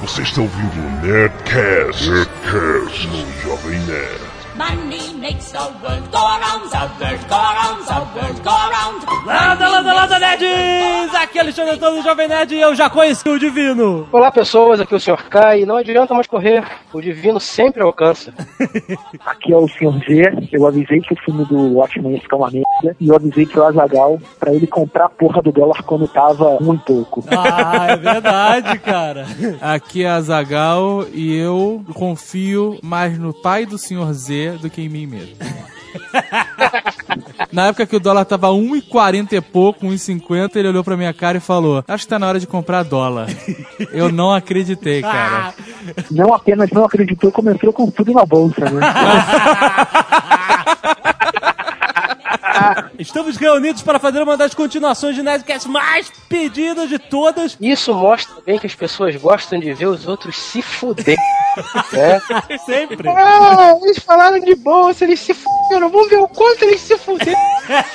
Você está ouvindo o Nerdcast, Nerdcast no Jovem Nerd. Money makes the world go round, the world go round, the world go round. Landa, landa, landa, nerds! Aqui é Alexandre Antônio do Jovem Nerd e eu já conheci o Divino. Olá pessoas, aqui é o Sr. Kai. Não adianta mais correr, o divino sempre alcança. Aqui é o Sr. Z. Eu avisei que o filme do Watchmen ia ficar uma merda. E eu avisei que o Azagal, pra ele comprar a porra do dólar quando tava um e pouco. Ah, é verdade, cara. Aqui é a Zagal e eu confio mais no pai do Sr. Z do que em mim mesmo. Na época que o dólar tava 1,40 e pouco, 1,50, ele olhou pra minha cara e falou: Acho que tá na hora de comprar dólar. Eu não acreditei, cara. Não apenas não acreditou, entrou com tudo na bolsa, né? Estamos reunidos para fazer uma das continuações de Nerdcast mais pedidas de todas. Isso mostra bem que as pessoas gostam de ver os outros se fuder. Né? Sempre. Ah, eles falaram de bolsa, eles se fuderam. Vamos ver o quanto eles se fuderam.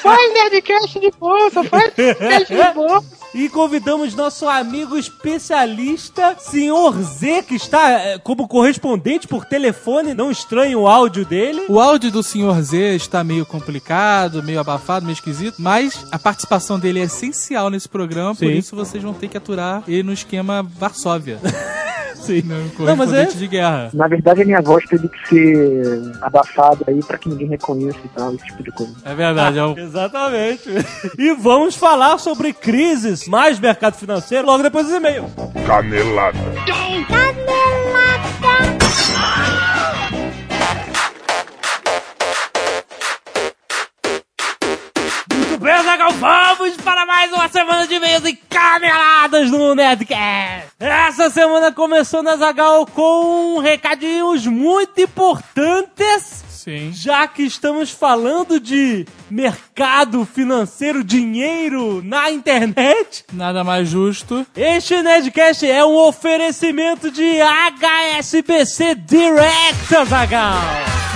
Faz Nerdcast de bolsa, faz Nerdcast de bolsa. E convidamos nosso amigo especialista, Senhor Z, que está eh, como correspondente por telefone. Não estranhe o áudio dele. O áudio do Sr. Z está meio complicado, meio abafado, meio esquisito, mas a participação dele é essencial nesse programa, por Sim. isso vocês vão ter que aturar ele no esquema Varsóvia. Sim. No Não, mas é- de guerra. Na verdade, a minha voz teve que ser abafada aí pra que ninguém reconheça e tal, esse tipo de coisa. É verdade, é um Exatamente. E vamos falar sobre crises, mais mercado financeiro, logo depois dos e-mails. Canelada. Muito bem, Zagal, vamos para mais uma semana de e-mails e caneladas no Nerdcast. Essa semana começou na Zagal com recadinhos muito importantes. Sim. Já que estamos falando de mercado financeiro, dinheiro na internet, Nada mais justo. este Nerdcast é um oferecimento de HSBC Direct, Azagal.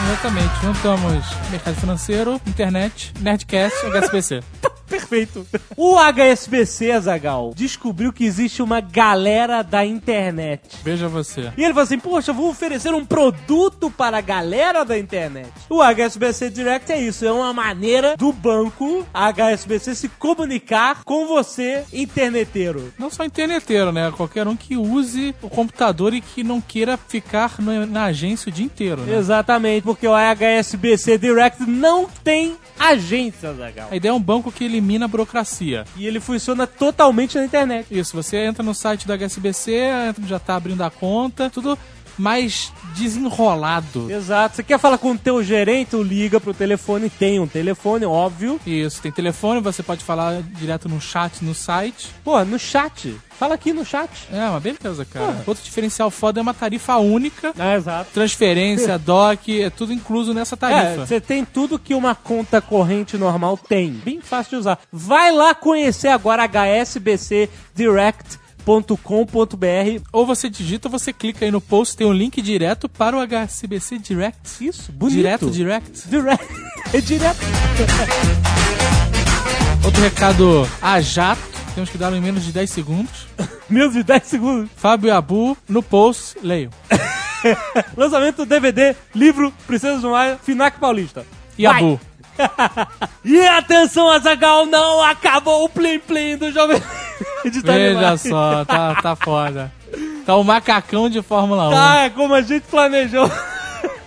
Exatamente. Juntamos mercado financeiro, internet, Nerdcast e HSBC. Perfeito. O HSBC, Azagal, descobriu que existe uma galera da internet. Veja você. E ele falou assim: Poxa, vou oferecer um produto para a galera da internet. O HSBC Direct é isso, é uma maneira do banco HSBC se comunicar com você, interneteiro. Não só interneteiro, né? Qualquer um que use o computador e que não queira ficar na agência o dia inteiro, né? Exatamente, porque o HSBC Direct não tem agência, Azagal. A ideia é um banco que elimina a burocracia. E ele funciona totalmente na internet. Isso, você entra no site do HSBC, já tá abrindo a conta, tudo mais desenrolado. Exato. Você quer falar com o teu gerente, tu liga pro telefone, tem um telefone, óbvio. Isso, tem telefone, você pode falar direto no chat no site. Pô, no chat. Fala aqui no chat. É, uma beleza, cara. Outro diferencial foda é uma tarifa única. É, exato. Transferência, DOC, é tudo incluso nessa É, tarifa. você tem tudo que uma conta corrente normal tem. Bem fácil de usar. Vai lá conhecer agora hsbcdirect.com.br. Ou você digita, ou você clica aí no post, tem um link direto para o HSBC Direct. Isso, bonito. Direto Direct. Direct. É direto. Outro recado a jato, temos que dar em menos de 10 segundos. Menos de 10 segundos. Fábio Abu, no post, leio. Lançamento do DVD, livro Princesa do Maio, Finac Paulista. E Vai. Abu. E atenção, Azagal, não acabou o plim plim do jovem. de Veja só, tá, tá foda. Tá o macacão de Fórmula 1. Tá, é como a gente planejou.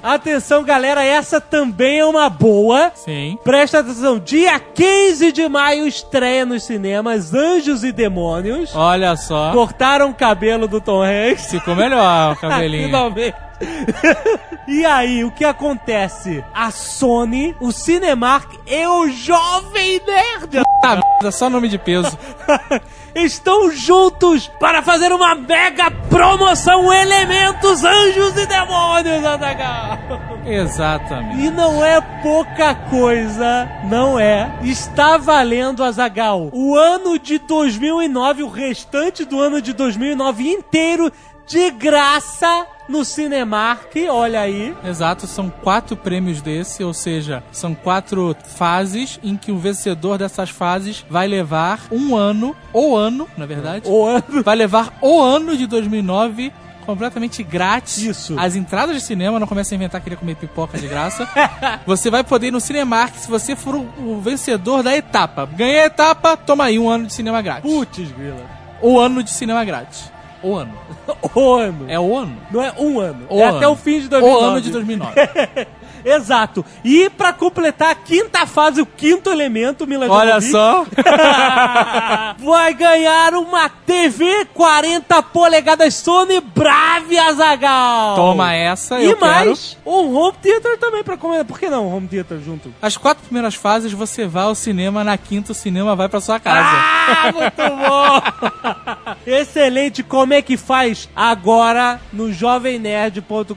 Atenção, galera, essa também é uma boa. Sim. Presta atenção, dia 15 de maio estreia nos cinemas Anjos e Demônios. Olha só. Cortaram o cabelo do Tom Hanks. Ficou melhor o cabelinho. Finalmente. e aí, o que acontece? A Sony, o Cinemark e o Jovem Nerd Ah, merda, só nome de peso. estão juntos para fazer uma mega promoção Elementos Anjos e Demônios, Azaghal. Exatamente. E não é pouca coisa, não é. Está valendo, Azagal, o ano de 2009, o restante do ano de 2009 inteiro, de graça no Cinemark, olha aí. Exato, são quatro prêmios desse, ou seja, são quatro fases em que o vencedor dessas fases vai levar um ano, ou ano, na verdade, O ano. vai levar o ano de 2009 completamente grátis. Isso. As entradas de cinema, não começa a inventar que queria comer pipoca de graça. você vai poder ir no Cinemark se você for o, vencedor da etapa. Ganhei a etapa, toma aí um ano de cinema grátis. Putz, grila. O ano de cinema grátis. O ano. O ano. É o ano? Não é um ano. O é ano. até o fim de O 2009. ano de 2009. Exato. E pra completar a quinta fase, o quinto elemento, Milan Olha só. vai ganhar uma TV 40 polegadas Sony Brave Azagal. Toma essa, E eu quero. mais um home theater também pra comer. Por que não um home theater junto? As quatro primeiras fases você vai ao cinema, na quinta o cinema vai pra sua casa. Ah, muito bom! Excelente! Como é que faz? Agora no jovemnerd.com.br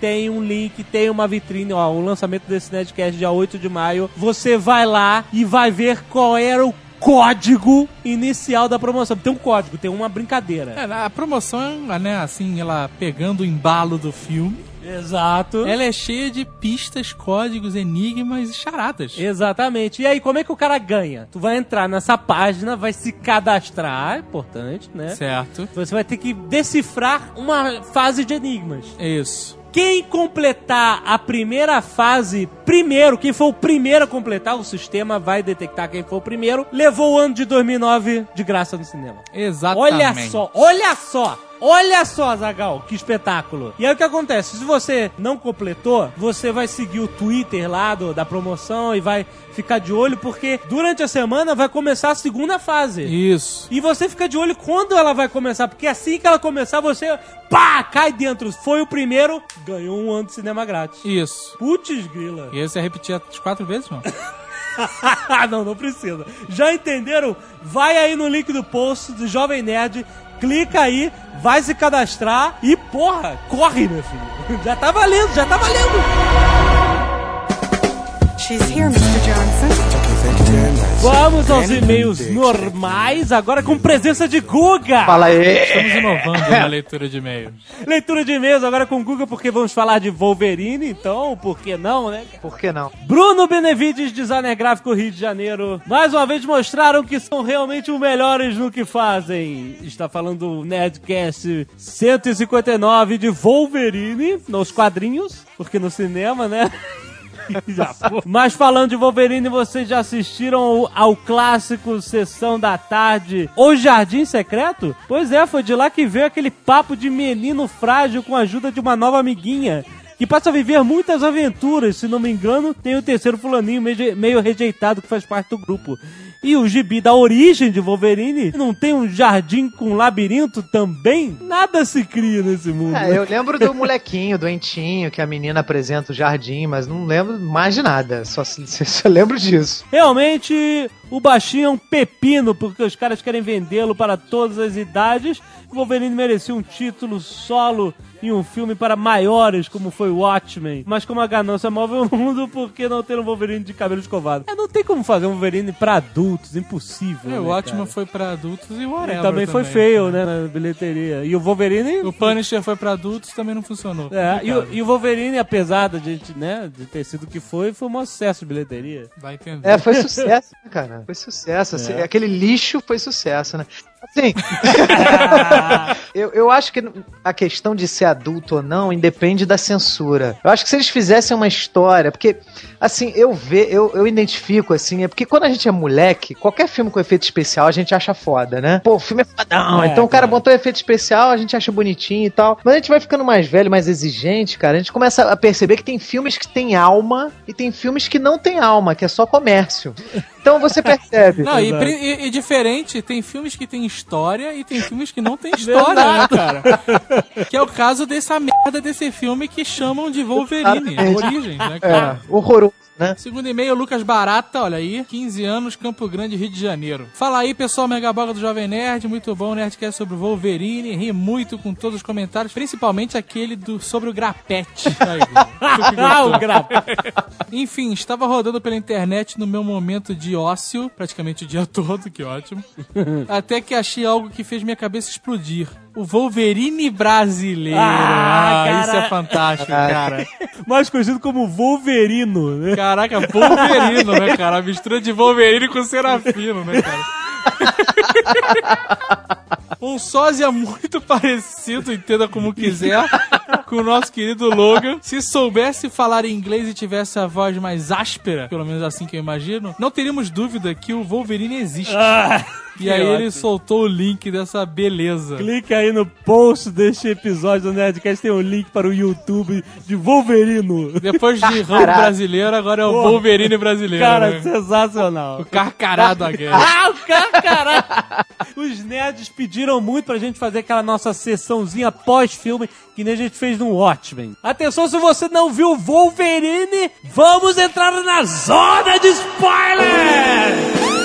tem um link, tem uma vitrine, ó, o lançamento desse Nerdcast dia 8 de maio. Você vai lá e vai ver qual era o código inicial da promoção. Tem um código, tem uma brincadeira. É, a promoção, né, assim, ela pegando o embalo do filme, Exato. ela é cheia de pistas, códigos, enigmas e charadas. Exatamente. E aí, como é que o cara ganha? Tu vai entrar nessa página, vai se cadastrar, importante, né? Certo. Você vai ter que decifrar uma fase de enigmas. Isso. Quem completar a primeira fase primeiro, quem for o primeiro a completar, o sistema vai detectar quem for o primeiro, levou o ano de 2009 de graça no cinema. Exatamente. Olha só, olha só. Olha só, Zagal, que espetáculo. E aí o que acontece? Se você não completou, você vai seguir o Twitter lá do- da promoção e vai ficar de olho, porque durante a semana vai começar a segunda fase. Isso. E você fica de olho quando ela vai começar, porque assim que ela começar, você pá, cai dentro. Foi o primeiro, ganhou um ano de cinema grátis. Isso. Putz, grila. E aí você repetir as quatro vezes, não? não, não precisa. Já entenderam? Vai aí no link do post do Jovem Nerd, clica aí, vai se cadastrar e, porra, corre, meu filho. Já tá valendo, já tá valendo. She's here, Mr. Johnson. Vamos aos e-mails normais, agora com presença de Guga. Fala aí. Estamos inovando na leitura de e-mails. Leitura de e-mails agora com Guga, porque vamos falar de Wolverine, então, por que não, né? Por que não? Bruno Benevides, designer gráfico Rio de Janeiro, mais uma vez mostraram que são realmente os melhores no que fazem. Está falando do Nerdcast 159 de Wolverine, nos quadrinhos, porque no cinema, né? Mas falando de Wolverine, vocês já assistiram ao clássico Sessão da Tarde O Jardim Secreto? Pois é, foi de lá que veio aquele papo de menino frágil com a ajuda de uma nova amiguinha. Que passa a viver muitas aventuras, se não me engano, tem o terceiro fulaninho meio, rejeitado que faz parte do grupo. E o gibi da origem de Wolverine não tem um jardim com labirinto também? Nada se cria nesse mundo. É, eu lembro do molequinho, doentinho, que a menina apresenta o jardim, mas não lembro mais de nada. Só, só lembro disso. Realmente, o baixinho é um pepino, porque os caras querem vendê-lo para todas as idades. O Wolverine merecia um título solo em um filme para maiores, como foi Watchmen. Mas como a ganância move o mundo, por que não ter um Wolverine de cabelo escovado? É, não tem como fazer um Wolverine para adultos, impossível. É, né, o Watchmen cara? foi pra adultos e o E Whatever também foi feio, né, na bilheteria. E o Wolverine... O Punisher foi pra adultos também não funcionou. É, e, o, e o Wolverine, apesar de, gente, né, de ter sido o que foi, foi um sucesso de bilheteria. Vai entender. É, foi sucesso, né, cara? Foi sucesso. assim, É. Aquele lixo foi sucesso, né? Assim, eu, eu acho que a questão de ser adulto ou não independe da censura. Eu acho que se eles fizessem uma história, porque, assim, eu ve, eu, eu identifico, assim, é porque quando a gente é moleque, qualquer filme com efeito especial a gente acha foda, né? Pô, o filme é fodão, É, então o cara cara. botou efeito especial, a gente acha bonitinho e tal. Mas a gente vai ficando mais velho, mais exigente, cara, a gente começa a perceber que tem filmes que tem alma e tem filmes que não tem alma, que é só comércio. Então você percebe. Não, e, e- e diferente, tem filmes que tem história e tem filmes que não tem história, né, cara? que é o caso dessa merda desse filme que chamam de Wolverine. Origens, né, cara? É, horroroso, Nope né? Segundo e-mail, Lucas Barata, olha aí, 15 anos, Campo Grande, Rio de Janeiro. Fala aí, pessoal Megaboga do Jovem Nerd, muito bom, Nerdcast sobre o Wolverine, ri muito com todos os comentários, principalmente aquele do, sobre o grapete. Aí, Ah, o gra... Enfim, estava rodando pela internet no meu momento de ócio, praticamente o dia todo, que ótimo. Até que achei algo que fez minha cabeça explodir. O Wolverine brasileiro. Ah, Ah, isso cara. é fantástico, cara. Mais conhecido como Wolverino, né? Caraca, Wolverino, né, cara? A mistura de Wolverine com Serafino, né, cara? Um sósia muito parecido, entenda como quiser, com o nosso querido Logan. Se soubesse falar inglês e tivesse a voz mais áspera, pelo menos assim que eu imagino, não teríamos dúvida que o Wolverine existe. Ah, e que aí ele soltou o link dessa beleza. Clica aí no post deste episódio do Nerdcast, tem um link para o YouTube de Wolverino. Depois de Rambo brasileiro, agora é o Porra. Wolverine brasileiro. Cara, né? sensacional. O carcarado da guerra. Ah, o cara, caralho! Os nerds pediram muito pra gente fazer aquela nossa sessãozinha pós-filme que nem a gente fez no Watchmen. Atenção, se você não viu Wolverine, vamos entrar na zona de spoiler!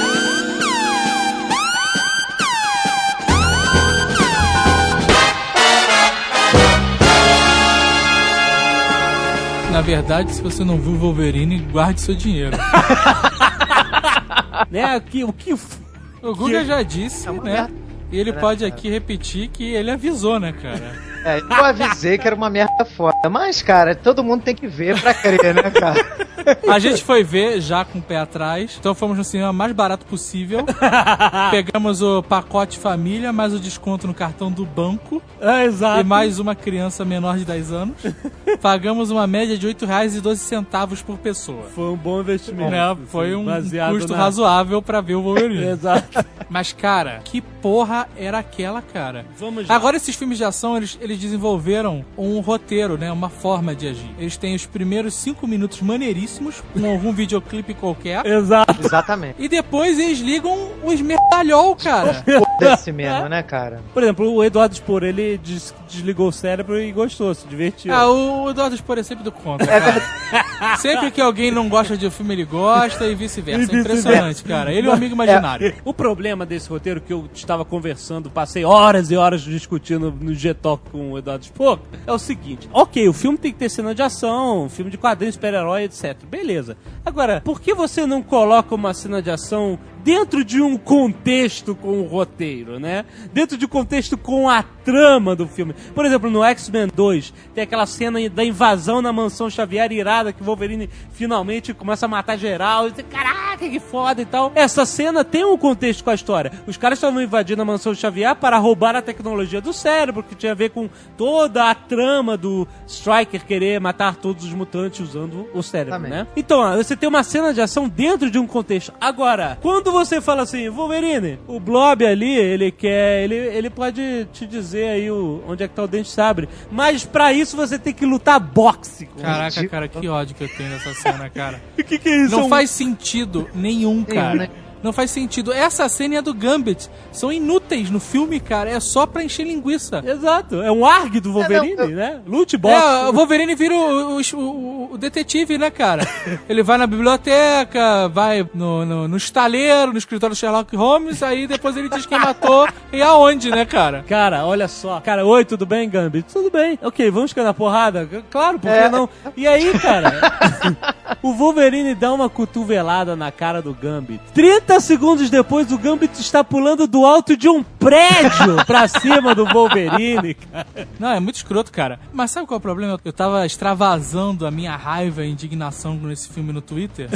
Na verdade, se você não viu o Wolverine, guarde seu dinheiro. né? O que, o que O Guga já disse, uma né? merda. E ele pode aqui repetir que ele avisou, né, cara? É, eu avisei que era uma merda foda. Mas, cara, todo mundo tem que ver pra crer, né, cara? A gente foi ver já com o pé atrás, então fomos no cinema mais barato possível. Pegamos o pacote família, mais o desconto no cartão do banco É, exato. e mais uma criança menor de 10 anos. Pagamos uma média de R$ 8,12 por pessoa. Foi um bom investimento. Né? Foi um custo na- razoável pra ver o Wolverine. Exato. Mas, cara, que porra era aquela, cara? Vamos lá. Agora, esses filmes de ação, eles, eles desenvolveram um roteiro, né? Uma forma de agir. Eles têm os primeiros cinco minutos maneiríssimos, com algum videoclipe qualquer. Exato. Exatamente. E depois eles ligam o esmeralhol, cara. Foda-se mesmo, né, cara? Por exemplo, o Eduardo Spor, ele des- desligou o cérebro e gostou, se divertiu. Ah, o Eduardo Spor é sempre do contra, cara. Sempre que alguém não gosta de um filme, ele gosta e vice-versa. É impressionante, cara. Ele é um amigo imaginário. O problema desse roteiro que eu estava conversando, passei horas e horas discutindo no G-Talk com o Eduardo Spock, é o seguinte: ok, o filme tem que ter cena de ação, filme de quadrinho, super-herói, etc. Beleza. Agora, por que você não coloca uma cena de ação dentro de um contexto com o roteiro, né? Dentro de um contexto com a trama do filme. Por exemplo, no X-Men 2, tem aquela cena da invasão na mansão Xavier irada que o Wolverine finalmente começa a matar geral. E caraca, que foda e tal. Essa cena tem um contexto com a história. Os caras estavam invadindo a mansão Xavier para roubar a tecnologia do cérebro, que tinha a ver com toda a trama do Striker querer matar todos os mutantes usando o cérebro, Exatamente. né? Então, ó, você tem uma cena de ação dentro de um contexto. Agora, quando você fala assim, Wolverine, o Blob ali, ele quer. Ele, ele pode te dizer aí o, onde é que tá o dente sabre. Mas pra isso você tem que lutar boxe. com Caraca, cara, que ódio que eu tenho nessa cena, cara. O que, que é isso? É Não um- faz sentido nenhum, cara. né? Não faz sentido. Essa cena e a do Gambit são inúteis no filme, cara. É só pra encher linguiça. Exato, é um ARG do Wolverine, É, não, eu- né? Lute boxe. É, o Wolverine vira o, o- o- o detetive, né, cara? Ele vai na biblioteca, vai no, no, no estaleiro, no escritório do Sherlock Holmes, aí depois ele diz quem matou e aonde, né, cara? Cara, olha só. Cara, oi, tudo bem, Gambit? Tudo bem. Ok, vamos ficar na porrada? Claro, por que É. não? E aí, cara, o Wolverine dá uma cotovelada na cara do Gambit. 30 segundos depois, o Gambit está pulando do alto de um prédio pra cima do Wolverine, cara. Não, é muito escroto, cara. Mas sabe qual é o problema? Eu tava extravasando a minha raiva e indignação com esse filme no Twitter.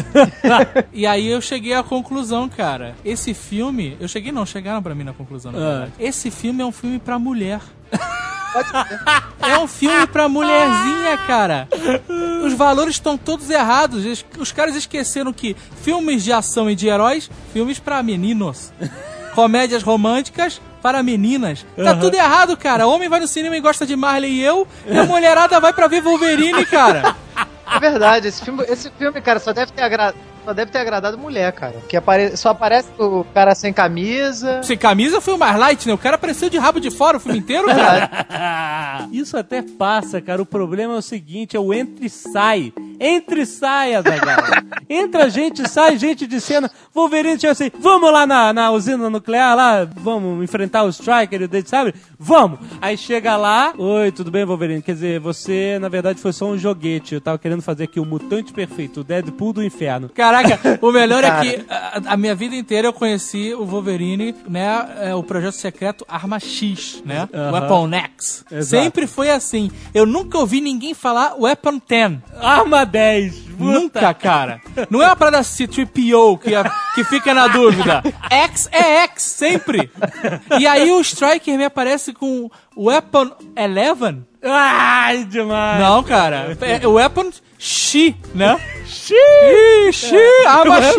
e aí eu cheguei à conclusão, cara. Esse filme. Eu cheguei, não, chegaram pra mim na conclusão, na Ah. verdade. Esse filme é um filme pra mulher. É um filme pra mulherzinha, cara. Os valores estão todos errados. Os- caras esqueceram que filmes de ação e de heróis, filmes pra meninos. Comédias românticas para meninas. Tá tudo errado, cara. Homem vai no cinema e gosta de Marley e eu, e a mulherada vai pra ver Wolverine, cara. É verdade, esse filme, esse filme, cara, só deve ter agradado. Só deve ter agradado mulher, cara. Porque apare... só aparece o cara sem camisa. Sem camisa foi o mais light, né? O cara apareceu de rabo de fora o filme inteiro, cara. Isso até passa, cara. O problema é o seguinte: é o entre e sai. Entre e sai, Azaghal. Entra gente, sai gente de cena. Wolverine tinha assim: vamos lá na, na usina nuclear, lá, vamos enfrentar o Striker e o Dente Sabre? Vamos! Aí chega lá: Oi, tudo bem, Wolverine? Quer dizer, você na verdade foi só um joguete. Eu tava querendo fazer aqui o mutante perfeito, o Deadpool do inferno. Caraca, o melhor Cara. é que a, a minha vida inteira eu conheci o Wolverine, né? é, o projeto secreto Arma X, né? Weapon X. Exato. Sempre foi assim. Eu nunca ouvi ninguém falar Weapon 10. Arma 10. Puta. Nunca, cara. Não é uma parada C-3PO que, a- que fica na dúvida. X é X, sempre. E aí o Striker me aparece com Weapon 11. Ai, demais. Não, cara. É Weapon X, né? Xiii. Ih, X, arma X.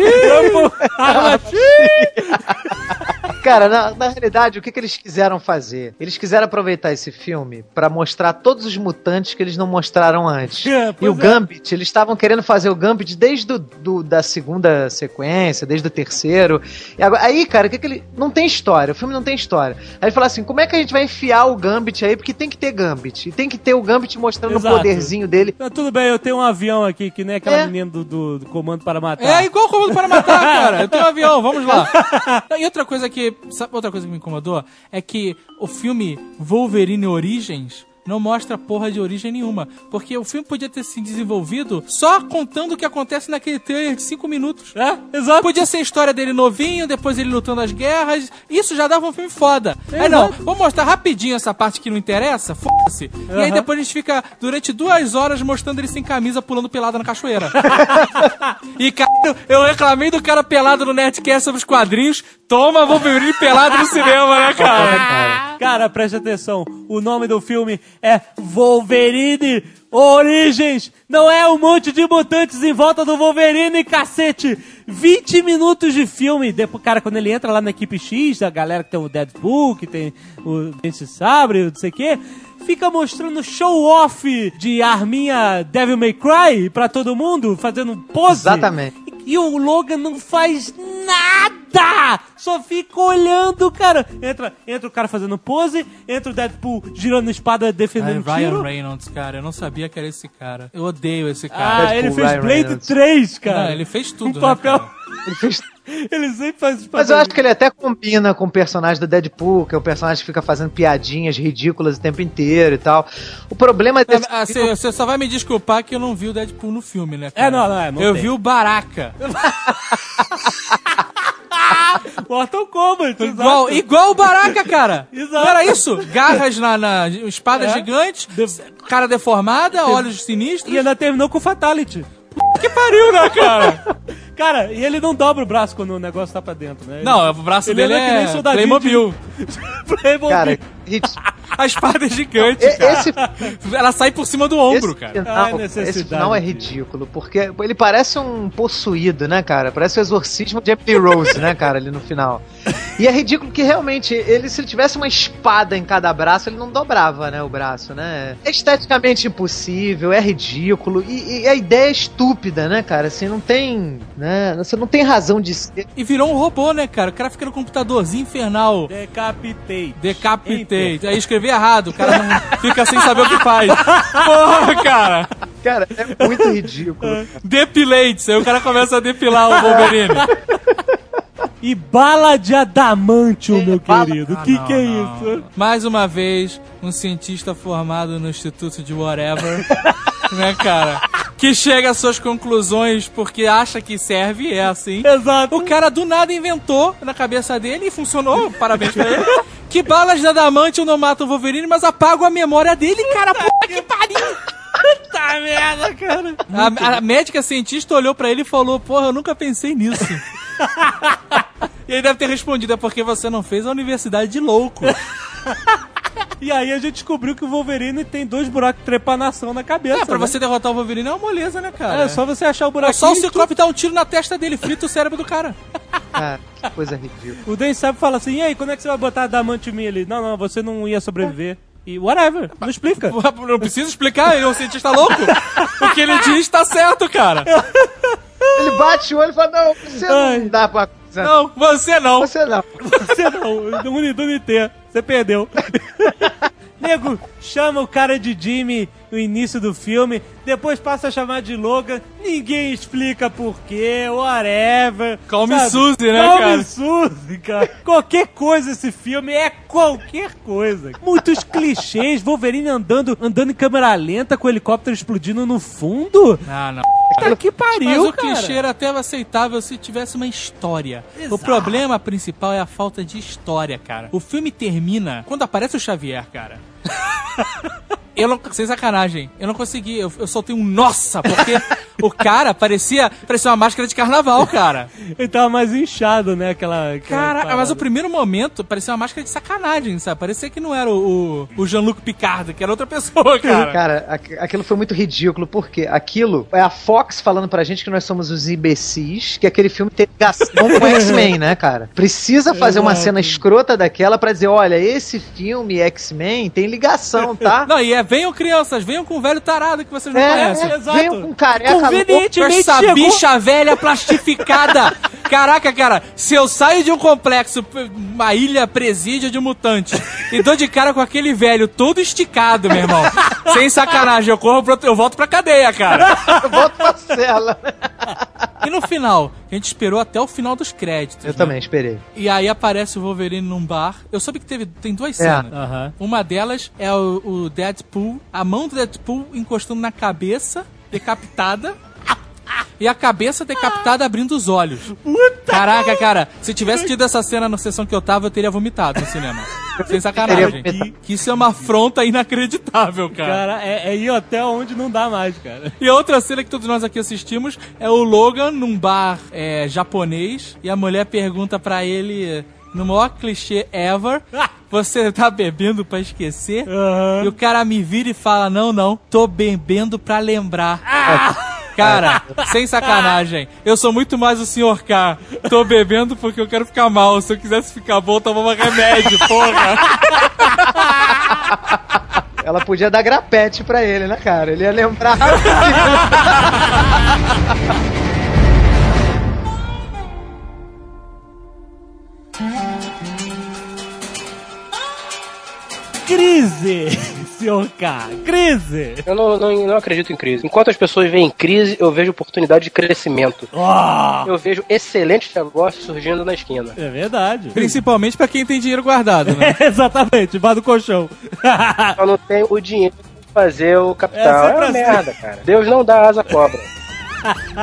Arma Cara, na, na realidade, o que, que eles quiseram fazer? Eles quiseram aproveitar esse filme pra mostrar todos os mutantes que eles não mostraram antes. É, e o é. Gambit, eles estavam querendo fazer o Gambit desde do, do- da segunda sequência, desde o terceiro. E agora- aí, cara, o que, que ele. Não tem história, o filme não tem história. Aí ele fala assim: como é que a gente vai enfiar o Gambit aí? Porque tem que ter Gambit. E tem que ter o Gambit mostrando Exato. o poderzinho dele. Tá, tudo bem, eu tenho um avião aqui, que nem aquela É. menina do, do- do Comando para Matar. É igual o comando para matar, cara. Eu tenho um avião, vamos lá. E outra coisa que. Sabe outra coisa que me incomodou? É que o filme Wolverine Origins. Não mostra porra de origem nenhuma. Porque o filme podia ter se desenvolvido só contando o que acontece naquele trailer de 5 minutos. É, exato. Podia ser a história dele novinho, depois ele lutando as guerras. Isso já dava um filme foda. Aí não, vamos mostrar rapidinho essa parte que não interessa, foda-se. E aí depois a gente fica durante duas horas mostrando ele sem camisa pulando pelada na cachoeira. e cara, eu reclamei do cara pelado no Nerdcast sobre os quadrinhos. Toma, Wolverine pelado no cinema, né, cara? Cara, preste atenção. O nome do filme é Wolverine Origens. Não é um monte de mutantes em volta do Wolverine, cacete. 20 minutos de filme. Depois, cara, quando ele entra lá na equipe X, a galera que tem o Deadpool, que tem o Dente Sabre, não sei o quê, fica mostrando show-off de arminha Devil May Cry pra todo mundo, fazendo pose. Exatamente. E o Logan não faz nada! Só fica olhando, cara. Entra, entra o cara fazendo pose, entra o Deadpool girando espada Ai, defendendo Ryan tiro. Reynolds, cara, eu não sabia que era esse cara. Eu odeio esse cara. Ah, Deadpool, ele fez Ryan Blade Reynolds. 3, cara. Não, ele fez tudo, Um né, papel. cara? Ele fez Ele sempre faz os Mas eu acho que ele até combina com o personagem do Deadpool, que é o personagem que fica fazendo piadinhas ridículas o tempo inteiro e tal. O problema desse Ah, Você você só vai me desculpar que eu não vi o Deadpool no filme, né? cara? É, não, não, é, não Eu tem. vi o Baraka. Mortal Kombat, Igual, exato. igual o Baraka, cara. Exato. Era isso? Garras na, na espada É. gigante, cara deformada, olhos sinistros. E ainda terminou com Fatality. que pariu, né, cara? Cara, e ele não dobra o braço quando o negócio tá pra dentro, né? Não, o braço Ele dele anda que nem é Playmobil. Playmobil. Cara, A espada é gigante, cara. esse, Ela sai por cima do ombro, esse cara. Final, esse final é ridículo, porque ele parece um possuído, né, cara? Parece o exorcismo de Emily Rose, né, cara, ali no final. E é ridículo que realmente, ele, se ele tivesse uma espada em cada braço, ele não dobrava, né, o braço, né? É esteticamente impossível, é ridículo, e, e a ideia é estúpida, né, cara? Assim, não tem, né, você não tem razão de ser. E virou um robô, né, cara? O cara fica no computadorzinho infernal. Decapitei. Aí escrevi errado, o cara não fica sem saber o que faz. Porra, cara. Cara, é muito ridículo. Depilates. Aí o cara começa a depilar o Wolverine. E bala de adamantium, meu bala- querido. O Ah, que não, que é não. isso? Mais uma vez, um cientista formado no Instituto de Whatever, né, cara? Que chega às suas conclusões porque acha que serve, é assim. Exato. O cara do nada inventou na cabeça dele e funcionou, parabéns pra ele. Que balas de adamantium não matam o Wolverine, mas apagam a memória dele, cara. Puta que pariu! Puta merda, cara. A, a médica cientista olhou pra ele e falou: Porra, eu nunca pensei nisso. e ele deve ter respondido: É porque você não fez a universidade de louco. E aí a gente descobriu que o Wolverine tem dois buracos de trepanação na cabeça. É, pra né? você derrotar o Wolverine é uma moleza, né, cara? É só você achar o É buraquinho. só o Ciclope dar um tiro na testa dele, frita o cérebro do cara. Cara, que coisa ridícula. O Dan Sabe fala assim: e aí, quando é que você vai botar Adamante em mim ali? Não, não, você não ia sobreviver. E whatever, não explica. Não precisa explicar, ele é um cientista louco. O que ele diz tá certo, cara. Ele bate o olho e fala: Não, você Ai. não dá pra. Não, você não. Você não. Você não, Uni- Unité, você perdeu. Nego, chama o cara de Jimmy no início do filme, depois passa a chamar de Logan, ninguém explica porquê, whatever. Call me sabe? Suzy, né, Call cara? me Suzy, cara. Qualquer coisa esse filme é qualquer coisa. Muitos clichês, Wolverine andando, andando em câmera lenta com o helicóptero explodindo no fundo. Ah, não. Tá que pariu, Mas o cara. clichê era até aceitável se tivesse uma história. Exato. O problema principal é a falta de história, cara. O filme termina quando aparece o Xavier, cara. Eu não, sem sacanagem, eu não consegui, eu, eu soltei um nossa, porque o cara parecia, parecia uma máscara de carnaval, cara. Ele tava mais inchado, né? Aquela. aquela Cara, parada. mas o primeiro momento parecia uma máscara de sacanagem, sabe? Parecia que não era o, o, Jean-Luc Picard, que era outra pessoa, cara. Cara, aqu- aquilo foi muito ridículo, porque aquilo é a Fox falando pra gente que nós somos os imbecis, que aquele filme tem ligação com X-Men, né, cara? Precisa fazer uma cena escrota daquela pra dizer, olha, esse filme X-Men tem ligação, tá? Não, e é, venham crianças, venham com o velho tarado que vocês não É, conhecem. é, exato. vem um careca. Com Convenientemente essa chegou... bicha velha plastificada. Caraca, cara, se eu saio de um complexo, uma ilha presídio de mutantes, e dou de cara com aquele velho todo esticado, meu irmão. Sem sacanagem, eu corro pro, eu volto pra cadeia, cara. Eu volto pra cela. E no final, a gente esperou até o final dos créditos. Eu né? também, esperei. E aí aparece o Wolverine num bar. Eu soube que teve, tem duas É. cenas. Aham. Uma delas é o, o Deadpool, a mão do Deadpool encostando na cabeça, decapitada. E a cabeça decapitada abrindo os olhos. Caraca, cara, se tivesse tido essa cena na sessão que eu tava, eu teria vomitado no cinema. Sem sacanagem. Vomitado. Que isso é uma afronta inacreditável, cara. Cara, é, é ir até onde não dá mais, cara. E a outra cena que todos nós aqui assistimos é o Logan num bar é, japonês e a mulher pergunta pra ele, no maior clichê ever, você tá bebendo pra esquecer? Aham. E o cara me vira e fala, não, não, tô bebendo pra lembrar. Cara, sem sacanagem, eu sou muito mais o Sr. K. Tô bebendo porque eu quero ficar mal. Se eu quisesse ficar bom, eu tomava remédio, porra. Ela podia dar grapete pra ele, né, cara? Ele ia lembrar. Crise, senhor K. Crise. Eu não, não, não acredito em crise. Enquanto as pessoas veem crise, eu vejo oportunidade de crescimento. Ó, Eu vejo excelentes negócios surgindo na esquina. é verdade. Principalmente pra quem tem dinheiro guardado, né? Exatamente, bar do colchão. Só não tem o dinheiro pra fazer o É capital. É, sempre uma merda, cara. Deus não dá asa à cobra.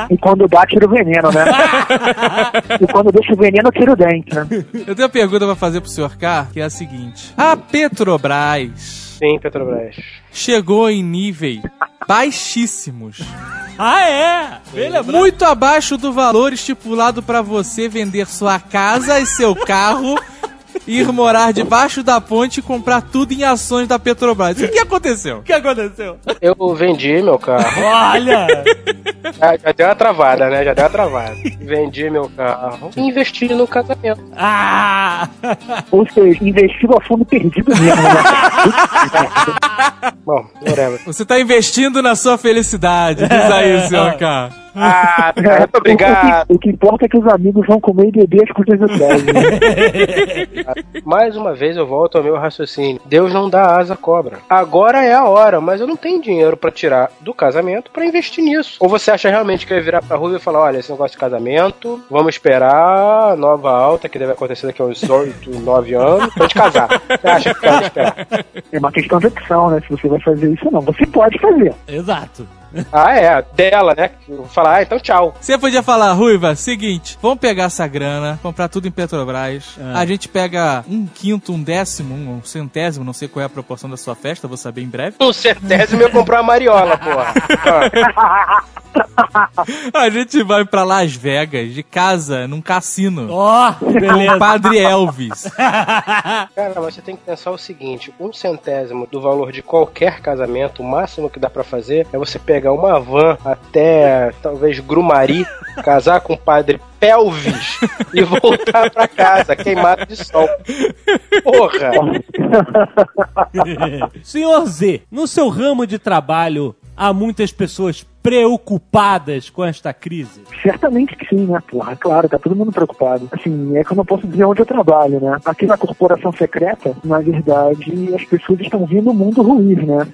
E quando dá, tira o veneno, né? e quando deixa o veneno, tira o dente, né? Eu tenho uma pergunta pra fazer pro Sr. K, que é a seguinte. A Petrobras Sim, Petrobras. chegou em níveis baixíssimos. ah, é? Muito abaixo do valor estipulado pra você vender sua casa e seu carro, ir morar debaixo da ponte e comprar tudo em ações da Petrobras. O que aconteceu? O que aconteceu? Eu vendi meu carro. Olha! Já, já deu uma travada, né? Já deu uma travada. Vendi meu carro e investi no casamento. Ah! Ou seja, investiu a fundo perdido mesmo, né? Bom, whatever. Você tá investindo na sua felicidade. Diz aí, Sr. K. Ah, cara, muito obrigado. O que, o que importa é que os amigos vão comer e beber as coisas do. Né? Mais uma vez eu volto ao meu raciocínio. Deus não dá asa à cobra. Agora é a hora, mas eu não tenho dinheiro pra tirar do casamento pra investir nisso. Ou você acha realmente que eu ia virar pra rua e falar: olha, esse negócio de casamento, vamos esperar a nova alta que deve acontecer daqui a uns 8, 9 anos pra gente casar. Você acha que quer esperar? É uma questão de opção, né? Se você vai fazer isso ou não. Você pode fazer. Exato. Ah, é, dela, né? Eu vou falar, ah, então tchau. Você podia falar, Ruiva, seguinte, vamos pegar essa grana, comprar tudo em Petrobras. Ah. A gente pega um quinto, um décimo, um centésimo, não sei qual é a proporção da sua festa, vou saber em breve. Um centésimo eu comprou a mariola, porra. A gente vai pra Las Vegas, de casa, num cassino. Ó, Com o. Padre Elvis. Cara, mas você tem que pensar o seguinte: um centésimo do valor de qualquer casamento, o máximo que dá pra fazer é você pegar uma van até talvez Grumari, casar com o padre Pelvis e voltar pra casa, queimado de sol. Porra! Senhor Z, no seu ramo de trabalho, há muitas pessoas preocupadas com esta crise. Certamente que sim, né? Porra, claro, tá todo mundo preocupado. Assim, é que eu não posso dizer onde eu trabalho, né? Aqui na corporação secreta, na verdade, as pessoas estão vendo o mundo ruir, né?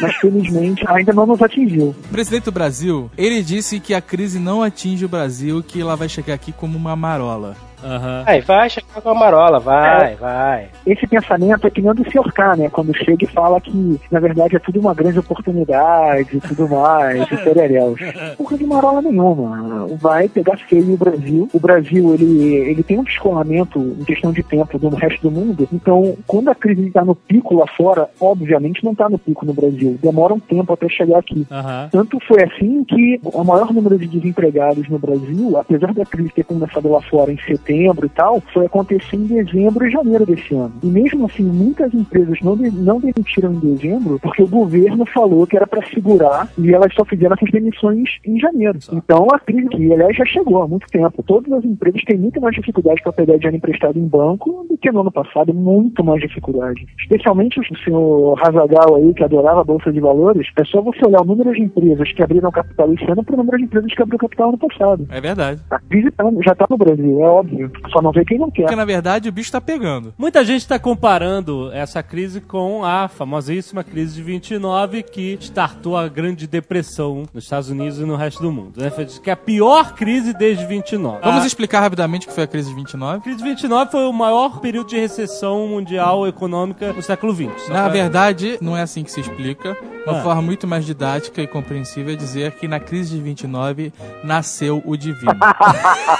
Mas felizmente ainda não nos atingiu. Presidente do Brasil, ele disse que a crise não atinge o Brasil, que ela vai chegar aqui como uma marola. Aham. Aí vai chegar com a marola, vai, vai. Esse pensamento é que nem o do Sr. K, né? Quando chega e fala que, na verdade, é tudo uma grande oportunidade e tudo mais, e tereréus. Porra de marola nenhuma. Vai pegar feio o Brasil. O Brasil, ele, ele tem um descolamento em questão de tempo do resto do mundo. Então, quando a crise está no pico lá fora, obviamente não está no pico no Brasil. Demora um tempo até chegar aqui. Aham. Tanto foi assim que o maior número de desempregados no Brasil, apesar da crise ter começado lá fora em setembro e tal, foi acontecer em dezembro e janeiro desse ano. E mesmo assim, muitas empresas não, de- não demitiram em dezembro porque o governo falou que era para segurar e elas só fizeram essas demissões em janeiro. Então a crise, que aliás já chegou há muito tempo. Todas as empresas têm muito mais dificuldade para pegar dinheiro emprestado em banco do que no ano passado, muito mais dificuldade. Especialmente o senhor Razagal aí, que adorava a Bolsa de Valores, é só você olhar o número de empresas que abriram capital esse ano para o número de empresas que abriram capital ano passado. É verdade. A crise tá- já está no Brasil, é óbvio. Só não vê quem não quer. Porque na verdade o bicho tá pegando. Muita gente está comparando essa crise com a famosíssima crise de 29 que startou a Grande Depressão nos Estados Unidos e no resto do mundo. Né? Diz que é a pior crise desde 29. Vamos a explicar rapidamente o que foi a crise de 29? crise de 29 foi o maior período de recessão mundial econômica do século XX. Na pra- verdade, não é assim que se explica. Uma Ah. forma muito mais didática e compreensível é dizer que na crise de 29 nasceu o divino.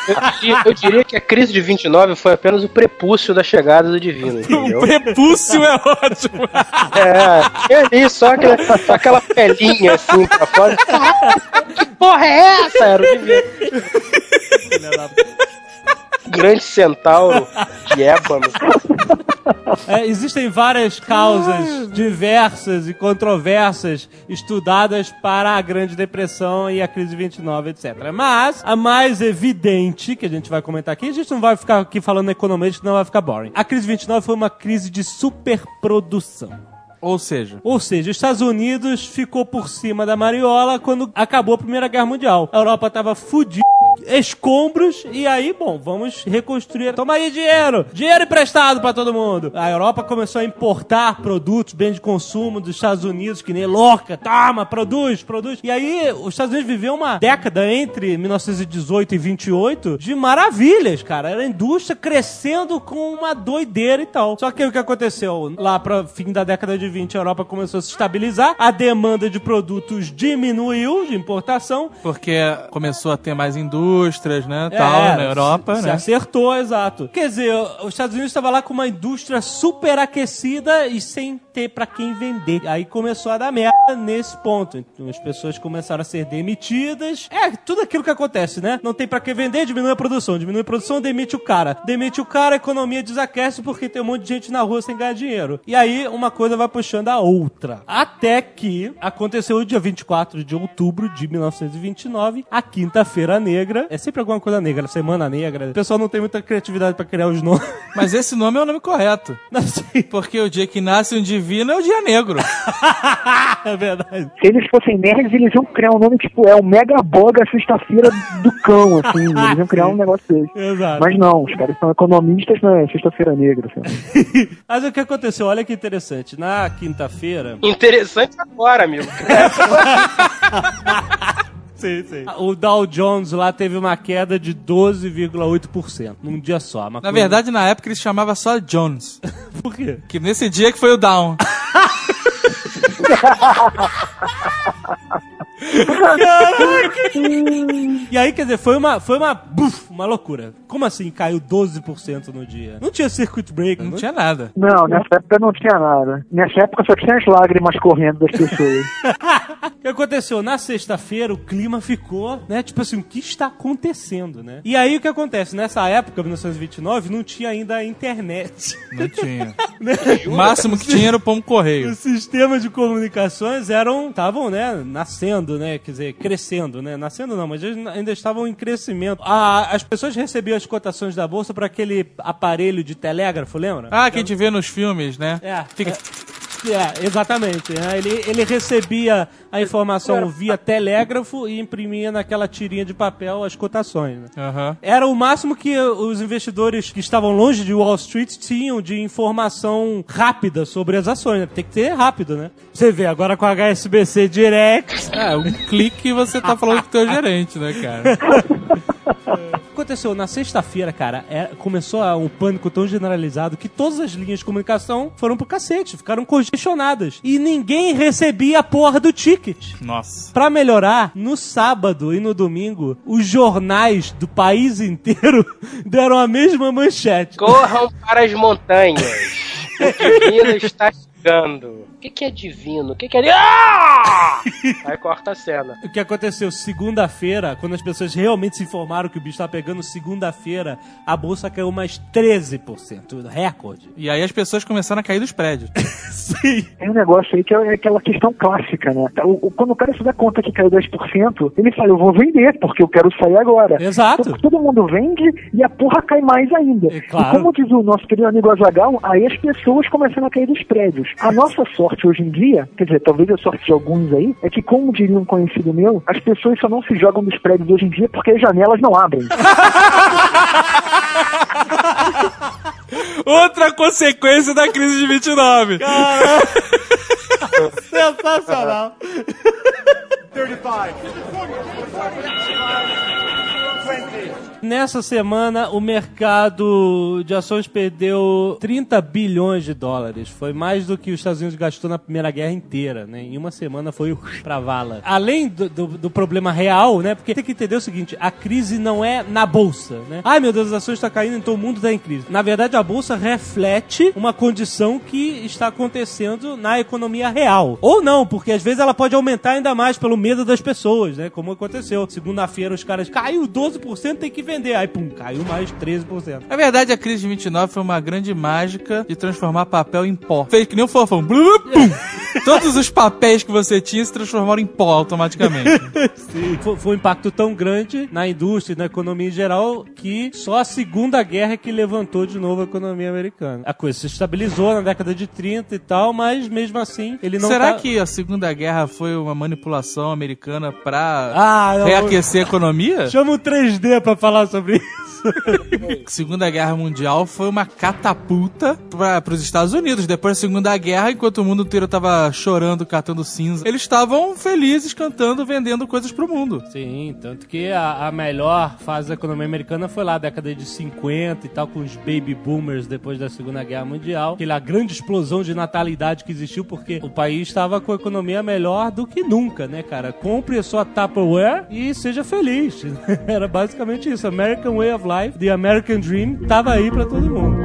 Eu diria, eu diria que a crise de 29 foi apenas o prepúcio da chegada do divino, entendeu? o prepúcio é ótimo. É, tinha ali só aquela, aquela pelinha assim pra fora. que porra é essa? Era o divino. Grande centauro de ébano. É, existem várias causas diversas e controversas estudadas para a Grande Depressão e a crise de 29, etc. Mas a mais evidente, que a gente vai comentar aqui, a gente não vai ficar aqui falando economicamente, senão vai ficar boring. A crise de 29 foi uma crise de superprodução. Ou seja, Ou seja, os Estados Unidos ficou por cima da mariola quando acabou a Primeira Guerra Mundial. A Europa tava fudida, escombros, e aí, bom, vamos reconstruir. Toma aí dinheiro! Dinheiro emprestado pra todo mundo! A Europa começou a importar produtos, bens de consumo dos Estados Unidos, que nem louca. Toma, produz, produz. E aí, os Estados Unidos viveu uma década entre 1918 e 28 de maravilhas, cara. Era a indústria crescendo com uma doideira e tal. Só que o que aconteceu? Lá para fim da década de 20, a Europa começou a se estabilizar, a demanda de produtos diminuiu de importação. porque começou a ter mais indústrias, né, É, tal, na Europa, se, se né? acertou, exato. Quer dizer, os Estados Unidos estava lá com uma indústria super aquecida e sem ter pra quem vender. Aí começou a dar merda nesse ponto. Então as pessoas começaram a ser demitidas. É, tudo aquilo que acontece, né? Não tem pra que vender, diminui a produção. Diminui a produção, demite o cara. Demite o cara, a economia desaquece porque tem um monte de gente na rua sem ganhar dinheiro. E aí uma coisa vai puxando a outra. Até que aconteceu o dia 24 de outubro de 1929, a Quinta-feira Negra. É sempre alguma coisa negra, Semana Negra. O pessoal não tem muita criatividade pra criar os nomes. Mas esse nome é o nome correto. Não sei. Porque o dia que nasce um divino é o dia negro. é verdade. Se eles fossem nerds, eles iam criar um nome tipo, é o Mega Boga Sexta-feira do Cão, assim. Eles iam criar um negócio desse. Exato. Mas não, os caras são economistas na Sexta-feira Negra. Assim. Mas o que aconteceu? Olha que interessante. Na quinta-feira. Interessante agora, amigo. Sim, sim. O Dow Jones lá teve uma queda de 12,8% num dia só. Uma Na coisa- verdade, na época ele se chamava só Jones. Por quê? Que nesse dia que foi o down. E aí, quer dizer, foi uma, foi uma, buf, uma loucura. Como assim caiu 12% no dia? Não tinha circuit breaker, Não tinha nada. Não, nessa época não tinha nada. Nessa época só tinha as lágrimas correndo das pessoas. O que aconteceu? Na sexta-feira, o clima ficou, né? Tipo assim, o que está acontecendo, né? E aí, o que acontece? Nessa época, 1929, não tinha ainda a internet. Não tinha. O máximo que tinha era o pão correio. Os sistemas de comunicações eram, estavam, né, nascendo, né, quer dizer, crescendo, né, nascendo não, mas eles ainda estavam em crescimento. A- as pessoas recebiam as cotações da bolsa para aquele aparelho de telégrafo, lembra? Ah, que a gente vê nos filmes, né? É, Fica... é, exatamente. né? Ele, ele recebia a informação via telégrafo e imprimia naquela tirinha de papel as cotações. né? Aham. Era o máximo que os investidores que estavam longe de Wall Street tinham de informação rápida sobre as ações. Né? Tem que ter rápido, né? Você vê, agora com a HSBC Direct. É, um clique e você tá falando com o teu gerente, né, cara? aconteceu? Na sexta-feira, cara, é- começou um pânico tão generalizado que todas as linhas de comunicação foram pro cacete, ficaram congestionadas. E ninguém recebia a porra do ticket. Nossa. Pra melhorar, no sábado e no domingo, os jornais do país inteiro deram a mesma manchete. Corram para as montanhas. O divino está chegando. O que, que é divino? O que, que é. Ah! Aí corta a cena. O que aconteceu? Segunda-feira, quando as pessoas realmente se informaram que o bicho estava pegando, segunda-feira, a bolsa caiu mais 13%. Recorde. E aí as pessoas começaram a cair dos prédios. Sim. Tem um negócio aí que é aquela questão clássica, né? O- o- quando o cara se dá conta que caiu 10%, ele fala, eu vou vender, porque eu quero sair agora. Exato. Então, todo mundo vende e a porra cai mais ainda. É claro. E como diz o nosso querido amigo Azagal, aí as pessoas começaram a cair dos prédios. A nossa sorte hoje em dia, quer dizer, talvez a sorte de alguns aí, é que, como diria um conhecido meu, as pessoas só não se jogam dos prédios hoje em dia porque as janelas não abrem. Outra consequência da crise de 29. Sensacional. Nessa semana, o mercado de ações perdeu 30 bilhões de dólares. Foi mais do que os Estados Unidos gastou na Primeira Guerra inteira, né? Em uma semana foi pra vala. Além do, do- do problema real, né? Porque tem que entender o seguinte, a crise não é na Bolsa, né? Ai, meu Deus, as ações estão caindo, então o mundo está em crise. Na verdade, a Bolsa reflete uma condição que está acontecendo na economia real. Ou não, porque às vezes ela pode aumentar ainda mais pelo medo das pessoas, né? Como aconteceu. Segunda-feira os caras caiu 12%, tem que vender. Aí, pum, caiu mais 13%. Na verdade, a crise de 29 foi uma grande mágica de transformar papel em pó. Fez que nem o fofão. Blu, pum. Todos os papéis que você tinha se transformaram em pó automaticamente. Sim. Foi, foi um impacto tão grande na indústria e na economia em geral que só a Segunda Guerra é que levantou de novo a economia americana. A coisa se estabilizou na década de 30 e tal, mas mesmo assim ele não Será tá... que a Segunda Guerra foi uma manipulação americana pra Ah, não. reaquecer a economia? Chama o 3D pra falar sobre isso. Segunda Guerra Mundial foi uma catapulta para os Estados Unidos. Depois da Segunda Guerra, enquanto o mundo inteiro tava chorando, catando cinza, eles estavam felizes cantando, vendendo coisas pro mundo. Sim, tanto que a, a melhor fase da economia americana foi lá na década de 50 e tal, com os baby boomers depois da Segunda Guerra Mundial. Aquela grande explosão de natalidade que existiu porque o país estava com a economia melhor do que nunca, né, cara? Compre a sua Tupperware e seja feliz. Era basicamente isso. American Way of Life, The American Dream, tava aí pra todo mundo.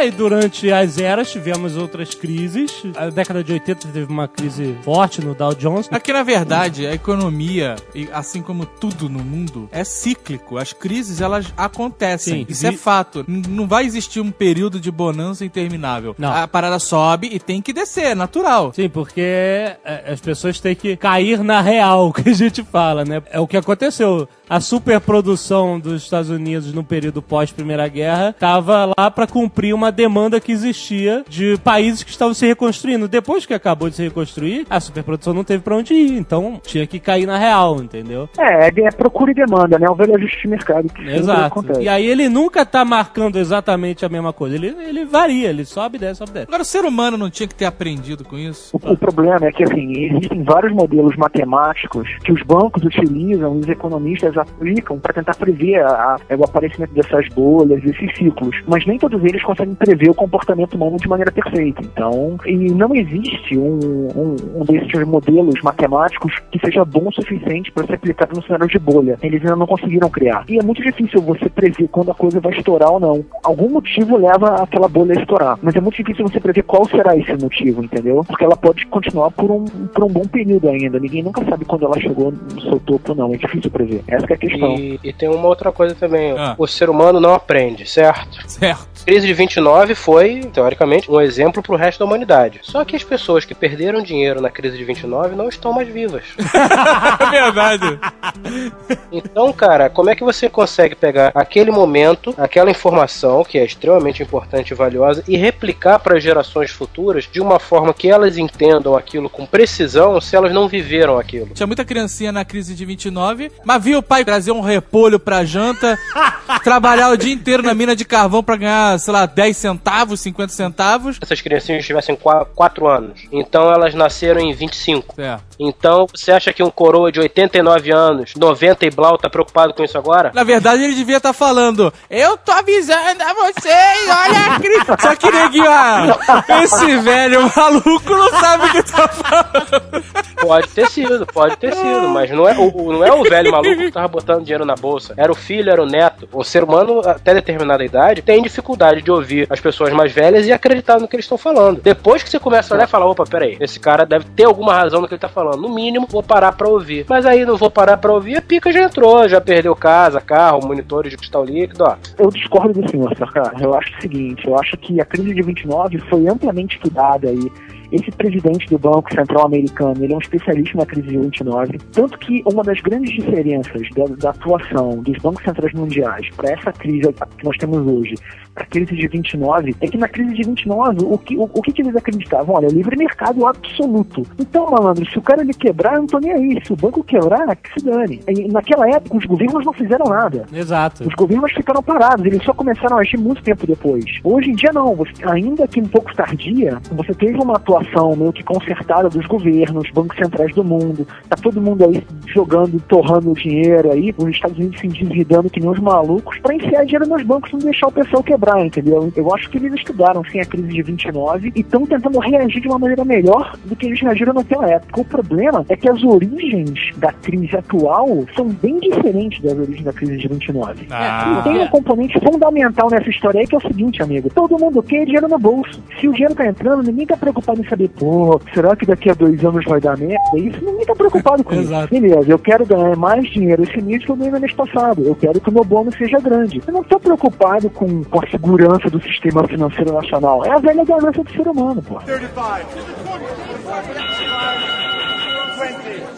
Aí, durante as eras, tivemos outras crises. A década de 80 teve uma crise forte no Dow Jones. Aqui, na verdade, a economia, e assim como tudo no mundo, é cíclico. As crises, elas acontecem. Sim. Isso é fato. Não vai existir um período de bonança interminável. Não. A parada sobe e tem que descer, é natural. Sim, porque é, as pessoas têm que cair na real, que a gente fala, né? É o que aconteceu. A superprodução dos Estados Unidos no período pós-Primeira Guerra estava lá para cumprir uma demanda que existia de países que estavam se reconstruindo. Depois que acabou de se reconstruir, a superprodução não teve para onde ir, então tinha que cair na real, entendeu? É, é, é procura e demanda, né? O velho ajuste de mercado que Exato. E aí ele nunca tá marcando exatamente a mesma coisa. Ele, ele varia, ele sobe, desce, sobe, desce. Agora, o ser humano não tinha que ter aprendido com isso? O, o problema é que, assim, existem vários modelos matemáticos que os bancos utilizam e os economistas aplicam para tentar prever a- a- o aparecimento dessas bolhas, desses ciclos. Mas nem todos eles conseguem prever o comportamento humano de maneira perfeita. Então, e não existe um, um, um desses modelos matemáticos que seja bom o suficiente para ser aplicado no cenário de bolha. Eles ainda não conseguiram criar. E é muito difícil você prever quando a coisa vai estourar ou não. Algum motivo leva aquela bolha a estourar. Mas é muito difícil você prever qual será esse motivo, entendeu? Porque ela pode continuar por um, por um bom período ainda. Ninguém nunca sabe quando ela chegou no seu topo ou não. É difícil prever. Essa que é a questão. E, e tem uma outra coisa também. Ah. O ser humano não aprende, certo? Certo. Crise de 29 foi, teoricamente, um exemplo pro resto da humanidade. Só que as pessoas que perderam dinheiro na crise de 29 não estão mais vivas. É verdade. Então, cara, como é que você consegue pegar aquele momento, aquela informação que é extremamente importante e valiosa e replicar para as gerações futuras de uma forma que elas entendam aquilo com precisão se elas não viveram aquilo? Tinha muita criancinha na crise de 29, mas viu o pai pai, trazer um repolho pra janta, trabalhar o dia inteiro na mina de carvão pra ganhar, sei lá, 10 centavos, 50 centavos. Essas criancinhas tivessem 4 anos. Então elas nasceram em 25. É. Então você acha que um coroa de 89 anos, 90 e blau, tá preocupado com isso agora? Na verdade, ele devia estar falando: Eu tô avisando a vocês, olha a crise. Só que neguinho, ah, esse velho maluco não sabe o que tá falando. Pode ter sido, pode ter sido, mas não é o, o- não é o velho maluco que tava botando dinheiro na bolsa. Era o filho, era o neto. O ser humano, até determinada idade, tem dificuldade de ouvir as pessoas mais velhas e acreditar no que eles estão falando. Depois que você começa a olhar e falar, opa, peraí, esse cara deve ter alguma razão no que ele tá falando. No mínimo, vou parar pra ouvir. Mas aí não vou parar pra ouvir, a pica já entrou, já perdeu casa, carro, monitores de cristal líquido, ó. Eu discordo do senhor, cara. Eu acho o seguinte, eu acho que a crise de 29 foi amplamente estudada aí. Esse presidente do Banco Central Americano, ele é um especialista na crise de 29, tanto que uma das grandes diferenças da, da atuação dos bancos centrais mundiais para essa crise que nós temos hoje, para a crise de 29, é que na crise de 29, o que, o, o que, que eles acreditavam? Olha, livre mercado absoluto. Então, malandro, se o cara ele quebrar, eu não tô nem aí. Se o banco quebrar, que se dane. E naquela época, os governos não fizeram nada. Exato. Os governos ficaram parados, eles só começaram a agir muito tempo depois. Hoje em dia não, você- ainda que um pouco tardia, você teve uma atuação meio que concertada dos governos, bancos centrais do mundo, tá todo mundo aí jogando, torrando dinheiro aí, os Estados Unidos se endividando que nem os malucos pra enfiar dinheiro nos bancos e não deixar o pessoal quebrar, entendeu? Eu acho que eles estudaram sim a crise de 29 e estão tentando reagir de uma maneira melhor do que eles reagiram naquela época. O problema é que as origens da crise atual são bem diferentes das origens da crise de 29. Ah. E tem um componente fundamental nessa história aí que é o seguinte, amigo. Todo mundo quer dinheiro no bolso. Se o dinheiro tá entrando, ninguém tá preocupado em saber, pô, será que daqui a dois anos vai dar merda? Isso ninguém tá preocupado com isso. Beleza, eu quero ganhar mais dinheiro esse mês que eu ganhei no mês passado. Eu quero que o meu bônus seja grande. Eu não tô preocupado com, com a segurança do sistema financeiro nacional. É a velha ganância do ser humano, pô.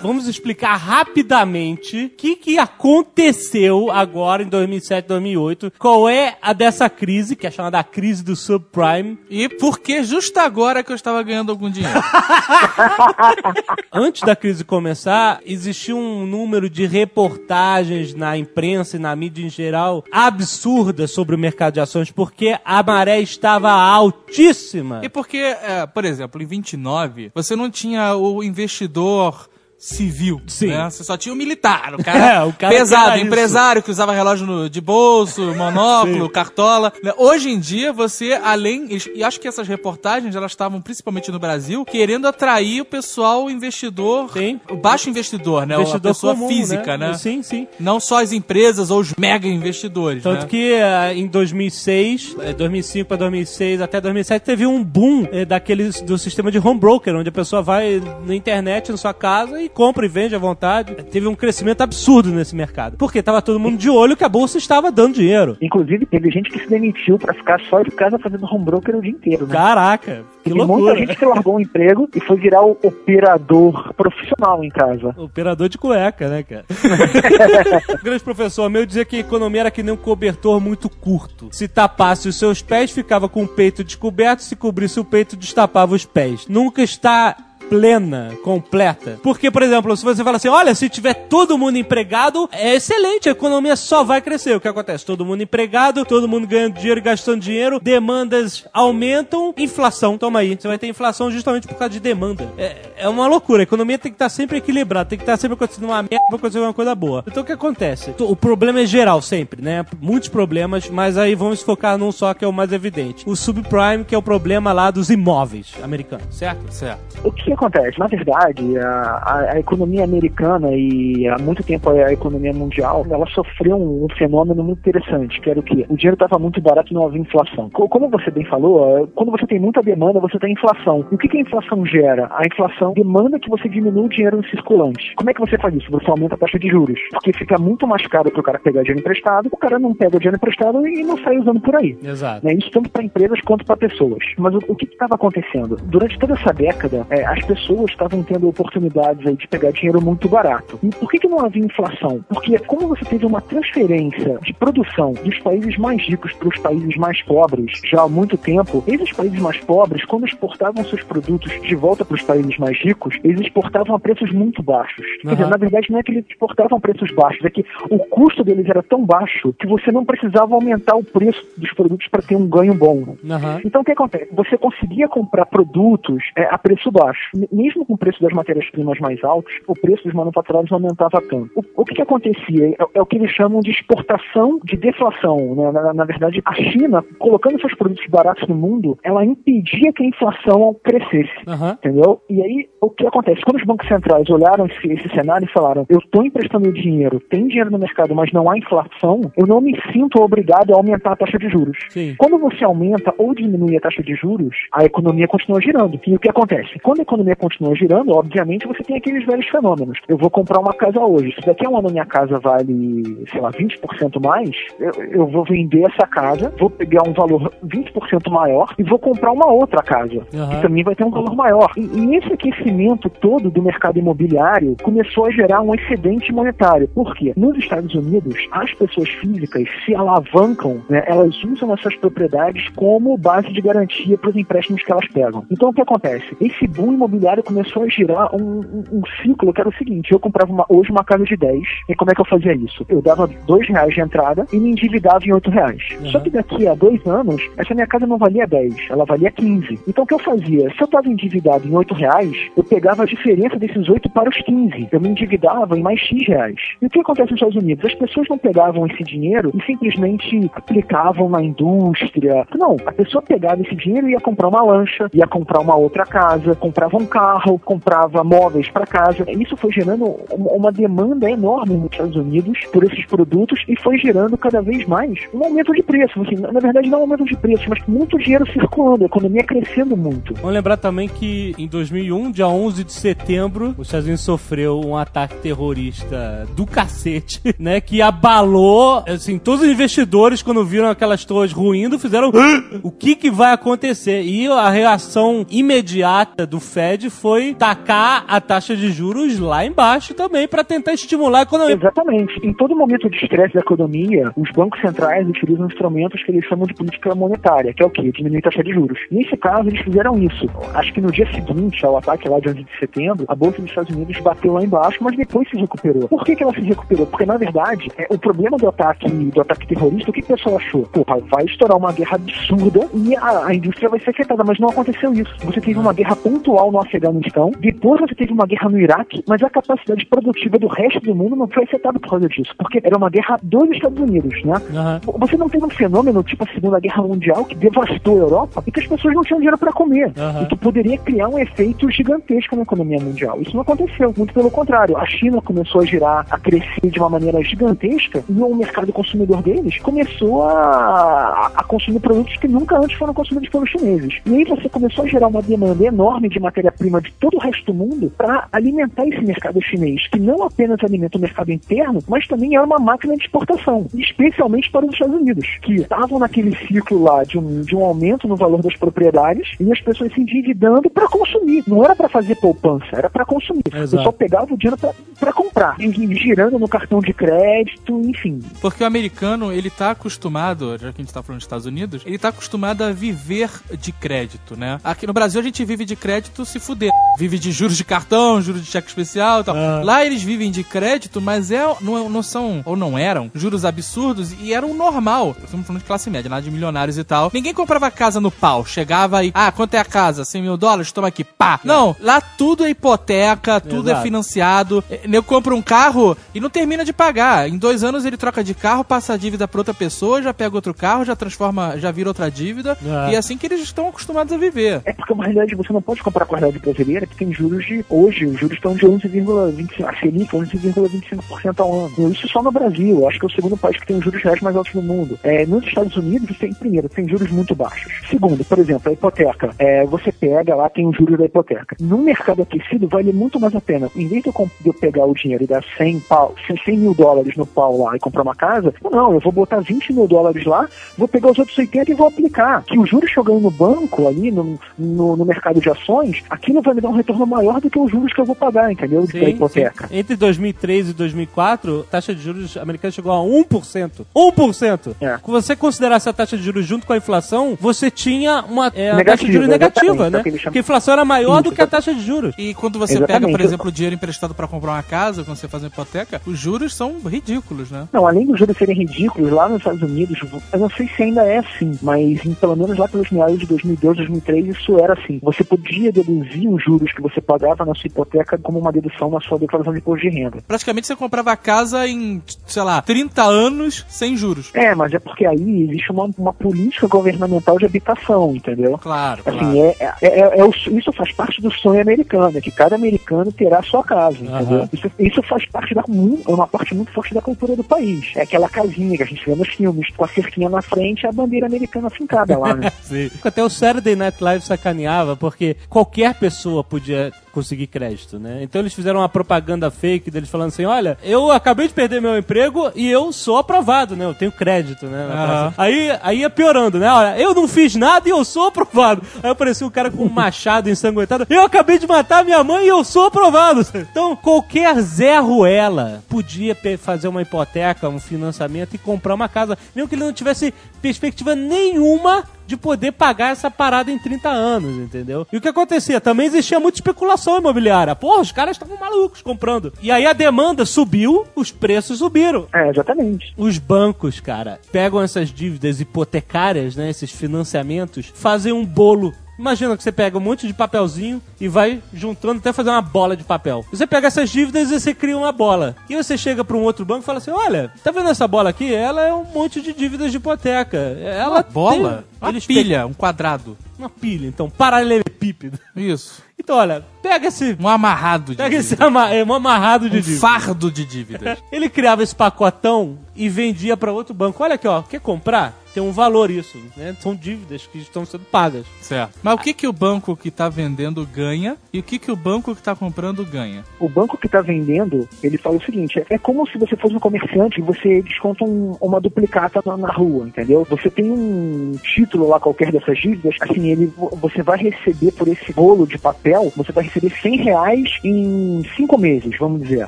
Vamos explicar rapidamente o que, que aconteceu agora em 2007, 2008. Qual é a dessa crise, que é chamada a crise do subprime. E por que justo agora que eu estava ganhando algum dinheiro? Antes da crise começar, existia um número de reportagens na imprensa e na mídia em geral absurdas sobre o mercado de ações, porque a maré estava altíssima. E porque, é, por exemplo, em 29, você não tinha o investidor civil, Sim. né? Você só tinha o militar, o cara, É, o cara pesado, era isso. empresário que usava relógio no- de bolso, monóculo, cartola. né? Hoje em dia, você, além... E acho que essas reportagens, elas estavam principalmente no Brasil, querendo atrair o pessoal investidor, Sim. o baixo investidor, né? Investidor a pessoa comum, física, né? Sim, sim. Não só as empresas ou os mega investidores, Tanto né? que eh, em 2006, eh, 2005 para 2006 até 2007 teve um boom eh, daqueles do sistema de home broker, onde a pessoa vai na internet na sua casa e compra e vende à vontade. Teve um crescimento absurdo nesse mercado. Porque tava todo mundo de olho que a bolsa estava dando dinheiro. Inclusive, teve gente que se demitiu pra ficar só em casa fazendo home broker o dia inteiro, né? Caraca, que Teve muita loucura. gente que largou o emprego e foi virar o operador profissional em casa. Operador de cueca, né, cara? o grande professor meu dizia que a economia era que nem um cobertor muito curto. Se tapasse os seus pés, ficava com o peito descoberto. Se cobrisse o peito, destapava os pés. Nunca está plena, completa. Porque, por exemplo, se você fala assim, olha, se tiver todo mundo empregado, é excelente, a economia só vai crescer. O que acontece? Todo mundo empregado, todo mundo ganhando dinheiro e gastando dinheiro, demandas aumentam, inflação, toma aí. Você vai ter inflação justamente por causa de demanda. É, é uma loucura, a economia tem que estar sempre equilibrada, tem que estar sempre acontecendo uma merda pra acontecer uma coisa boa. Então o que acontece? O problema é geral sempre, né? Muitos problemas, mas aí vamos focar num só que é o mais evidente. O subprime, que é o problema lá dos imóveis americanos, certo? Certo. O que acontece? Na verdade, a, a- a economia americana e há muito tempo a economia mundial, ela sofreu um, um fenômeno muito interessante, que era o quê? O dinheiro estava muito barato e não havia inflação. Co- Como você bem falou, eh, quando você tem muita demanda, você tem inflação. E o que, que a inflação gera? A inflação demanda que você diminua o dinheiro no circulante. Como é que você faz isso? Você aumenta a taxa de juros. Porque fica muito mais caro para o cara pegar dinheiro emprestado, o cara não pega o dinheiro emprestado e não sai usando por aí. Exato. Né? Isso tanto para empresas quanto para pessoas. Mas o, o que estava acontecendo? Durante toda essa década, é, as pessoas estavam tendo oportunidades aí de pegar dinheiro muito barato. E por que, que não havia inflação? Porque como você teve uma transferência de produção dos países mais ricos para os países mais pobres já há muito tempo, esses países mais pobres, quando exportavam seus produtos de volta para os países mais ricos, eles exportavam a preços muito baixos. Quer dizer, na verdade não é que eles exportavam a preços baixos, é que o custo deles era tão baixo que você não precisava aumentar o preço dos produtos para ter um ganho bom. Aham. Então o que acontece? Você conseguia comprar produtos é, a preço baixo. Mesmo com o preço das matérias-primas mais altos, o preço dos manufaturados não aumentava tanto. O, o que, que acontecia? É, é o que eles chamam de exportação de deflação. né? Na, na verdade, a China, colocando seus produtos baratos no mundo, ela impedia que a inflação crescesse. Aham. Entendeu? E aí, o que acontece? Quando os bancos centrais olharam esse, esse cenário e falaram: eu estou emprestando dinheiro, tem dinheiro no mercado, mas não há inflação, eu não me sinto obrigado a aumentar a taxa de juros. Sim. Quando você aumenta ou diminui a taxa de juros, a economia continua girando. E o que acontece? Quando a economia continua girando, obviamente você tem aqueles velhos fenômenos. Eu vou comprar uma casa hoje. Se daqui a um ano minha casa vale, sei lá, 20% mais, eu, eu vou vender essa casa, vou pegar um valor 20% maior e vou comprar uma outra casa. Aham. Que também vai ter um valor maior. E, e esse aquecimento todo do mercado imobiliário começou a gerar um excedente monetário. Por quê? Nos Estados Unidos, as pessoas físicas se alavancam, né, elas usam essas propriedades como base de garantia para os empréstimos que elas pegam. Então o que acontece? Esse boom imobiliário começou a girar um, um- um ciclo que era o seguinte: eu comprava uma- hoje uma casa de 10, e como é que eu fazia isso? Eu dava dois reais de entrada e me endividava em 8 reais. Só que daqui a dois anos, essa minha casa não valia 10, ela valia 15. Então o que eu fazia? Se eu estava endividado em 8 reais, eu pegava a diferença desses 8 para os 15. Eu me endividava em mais X reais. E o que acontece nos Estados Unidos? As pessoas não pegavam esse dinheiro e simplesmente aplicavam na indústria. Não, a pessoa pegava esse dinheiro e ia comprar uma lancha, ia comprar uma outra casa, comprava um carro, comprava móveis para casa. Isso foi gerando uma demanda enorme nos Estados Unidos por esses produtos e foi gerando cada vez mais um aumento de preço. Assim, na verdade, não um aumento de preço, mas muito dinheiro circulando, a economia crescendo muito. Vamos lembrar também que em 2001, dia 11 de setembro, os Estados Unidos sofreu um ataque terrorista do cacete, né? Que abalou, assim, todos os investidores, quando viram aquelas torres ruindo, fizeram "Ah, o que que vai acontecer? E a reação imediata do Fed foi tacar a taxa de juros lá embaixo também, para tentar estimular a economia. Exatamente. Em todo momento de estresse da economia, os bancos centrais utilizam instrumentos que eles chamam de política monetária, que é o quê? Diminuir a taxa de juros. Nesse caso, eles fizeram isso. Acho que no dia seguinte ao ataque lá de 11 de setembro, a Bolsa dos Estados Unidos bateu lá embaixo, mas depois se recuperou. Por que, que ela se recuperou? Porque, na verdade, é, o problema do ataque, do ataque terrorista, o que, que o pessoal achou? Porra, vai estourar uma guerra absurda e a, a indústria vai ser afetada, mas não aconteceu isso. Você teve uma guerra pontual no Afeganistão, depois você teve uma guerra no Iraque, mas a capacidade produtiva do resto do mundo não foi afetada por causa disso, porque era uma guerra dos Estados Unidos, né? Aham. Você não teve um fenômeno tipo a Segunda Guerra Mundial que devastou a Europa e que as pessoas não tinham dinheiro para comer Aham. e que poderia criar um efeito gigantesco na economia mundial. Isso não aconteceu, muito pelo contrário. A China começou a girar, a crescer de uma maneira gigantesca e o mercado consumidor deles começou a, a consumir produtos que nunca antes foram consumidos pelos chineses. E aí você começou a gerar uma demanda enorme de matéria-prima de todo o resto do mundo para alimentar esse mercado chinês, que não apenas alimenta o mercado interno, mas também é uma máquina de exportação, especialmente para os Estados Unidos, que estavam naquele ciclo lá de um, de um aumento no valor das propriedades e as pessoas se endividando para consumir. Não era para fazer poupança, era para consumir. Exato. pessoal pegava o dinheiro para comprar, e, e girando no cartão de crédito, enfim. Porque o americano, ele tá acostumado, já que a gente tá falando dos Estados Unidos, ele tá acostumado a viver de crédito, né? Aqui no Brasil a gente vive de crédito se fuder. Vive de juros de cartão, juros de cheque especial e tal. Ah. Lá eles vivem de crédito, mas é, não, não são, ou não eram, juros absurdos e eram normal. Estamos falando de classe média, nada de milionários e tal. Ninguém comprava casa no pau. Chegava e, ah, quanto é a casa? 100 mil dólares? Toma aqui, pá. Não, lá tudo é hipoteca, tudo é Exato. financiado. É, Eu compro um carro e não termina de pagar. Em dois anos ele troca de carro, passa a dívida pra outra pessoa, já pega outro carro, já transforma, já vira outra dívida. É. E é assim que eles estão acostumados a viver. É porque, na realidade, você não pode comprar com a realidade brasileira, que tem juros de. Hoje, os juros estão de 11,25%. A Selic, 11,25% ao ano. Isso só no Brasil. Eu acho que é o segundo país que tem os juros reais mais altos no mundo. É, nos Estados Unidos, tem, primeiro, tem juros muito baixos. Segundo, por exemplo, a hipoteca. É, você pega lá, tem os juros da hipoteca. No mercado aquecido, vale muito mais a pena. Em vez de eu, de eu pegar o dinheiro e dar 100, pau, 100 mil dólares no pau lá e comprar uma casa, não, eu vou botar 20 mil dólares lá, vou pegar os outros 80 e vou aplicar. Que os juros ganho no banco, ali, no, no, no mercado de ações, aquilo vai me dar um retorno maior do que os juros que eu vou pagar, entendeu? da hipoteca. sim. Entre 2003 e 2004, a taxa de juros americana chegou a 1%. 1%! É. Se você considerasse a taxa de juros junto com a inflação, você tinha uma é, a taxa de Negativa, juros negativa, é né? o chamam. Porque a inflação era maior Isso, do que a taxa de juros. E quando você Exatamente. pega, por exemplo, dinheiro emprestado pra comprar uma casa, quando você faz uma hipoteca, os juros são ridículos, né? Não, além dos juros serem ridículos, lá nos Estados Unidos, eu não sei se ainda é assim, mas em, pelo menos lá pelos meados de 2002, 2003, isso era assim. Você podia deduzir os juros que você pagava na sua hipoteca como uma dedução na sua declaração de imposto de renda. Praticamente você comprava a casa em, sei lá, 30 anos sem juros. É, mas é porque aí existe uma, uma política governamental de habitação, entendeu? Claro, Assim, claro. é, é, é- é o- isso faz parte do sonho americano, é que cada americano terá a sua casa, entendeu? Isso, isso faz parte da é uma parte muito forte da cultura do país. É aquela casinha que a gente vê nos filmes, com a cerquinha na frente e a bandeira americana fincada lá, né? Sim. Até o Saturday Night Live sacaneava, porque qualquer pessoa podia conseguir crédito, né? Então eles fizeram uma propaganda fake deles falando assim, olha, eu acabei de perder meu emprego e eu sou aprovado, né? Eu tenho crédito, né? praça. Aí, aí ia piorando, né? Olha, eu não fiz nada e eu sou aprovado. Aí apareceu um cara com um machado ensanguentado. Eu acabei de matar minha mãe e eu sou aprovado. Então, qualquer Zé Ruela podia fazer uma hipoteca, um financiamento e comprar uma casa, mesmo que ele não tivesse perspectiva nenhuma de poder pagar essa parada em 30 anos, entendeu? E o que acontecia? Também existia muita especulação imobiliária. Porra, os caras estavam malucos comprando. E aí a demanda subiu, os preços subiram. É, exatamente. Os bancos, cara, pegam essas dívidas hipotecárias, né, esses financiamentos, fazem um bolo. Imagina que você pega um monte de papelzinho e vai juntando até fazer uma bola de papel. Você pega essas dívidas e você cria uma bola. E você chega para um outro banco e fala assim: Olha, tá vendo essa bola aqui? Ela é um monte de dívidas de hipoteca. Ela Uma bola? tem- Uma Eles pilha, um quadrado. Uma pilha, então, paralelepípedo. Isso. Então, olha, pega esse. Um amarrado de Pega esse dívida. ama- é, um amarrado de Um dívida. fardo de dívidas. Ele criava esse pacotão e vendia para outro banco. Olha aqui, ó, quer comprar? Tem um valor isso, né? São dívidas que estão sendo pagas. Certo. Mas o que, que o banco que tá vendendo ganha e o que, que o banco que tá comprando ganha? O banco que está vendendo, ele fala o seguinte, é- é como se você fosse um comerciante e você desconta um- uma duplicata na, na rua, entendeu? Você tem um título lá qualquer dessas dívidas, assim, ele, vo- você vai receber por esse bolo de papel, você vai receber 100 reais em cinco meses, vamos dizer.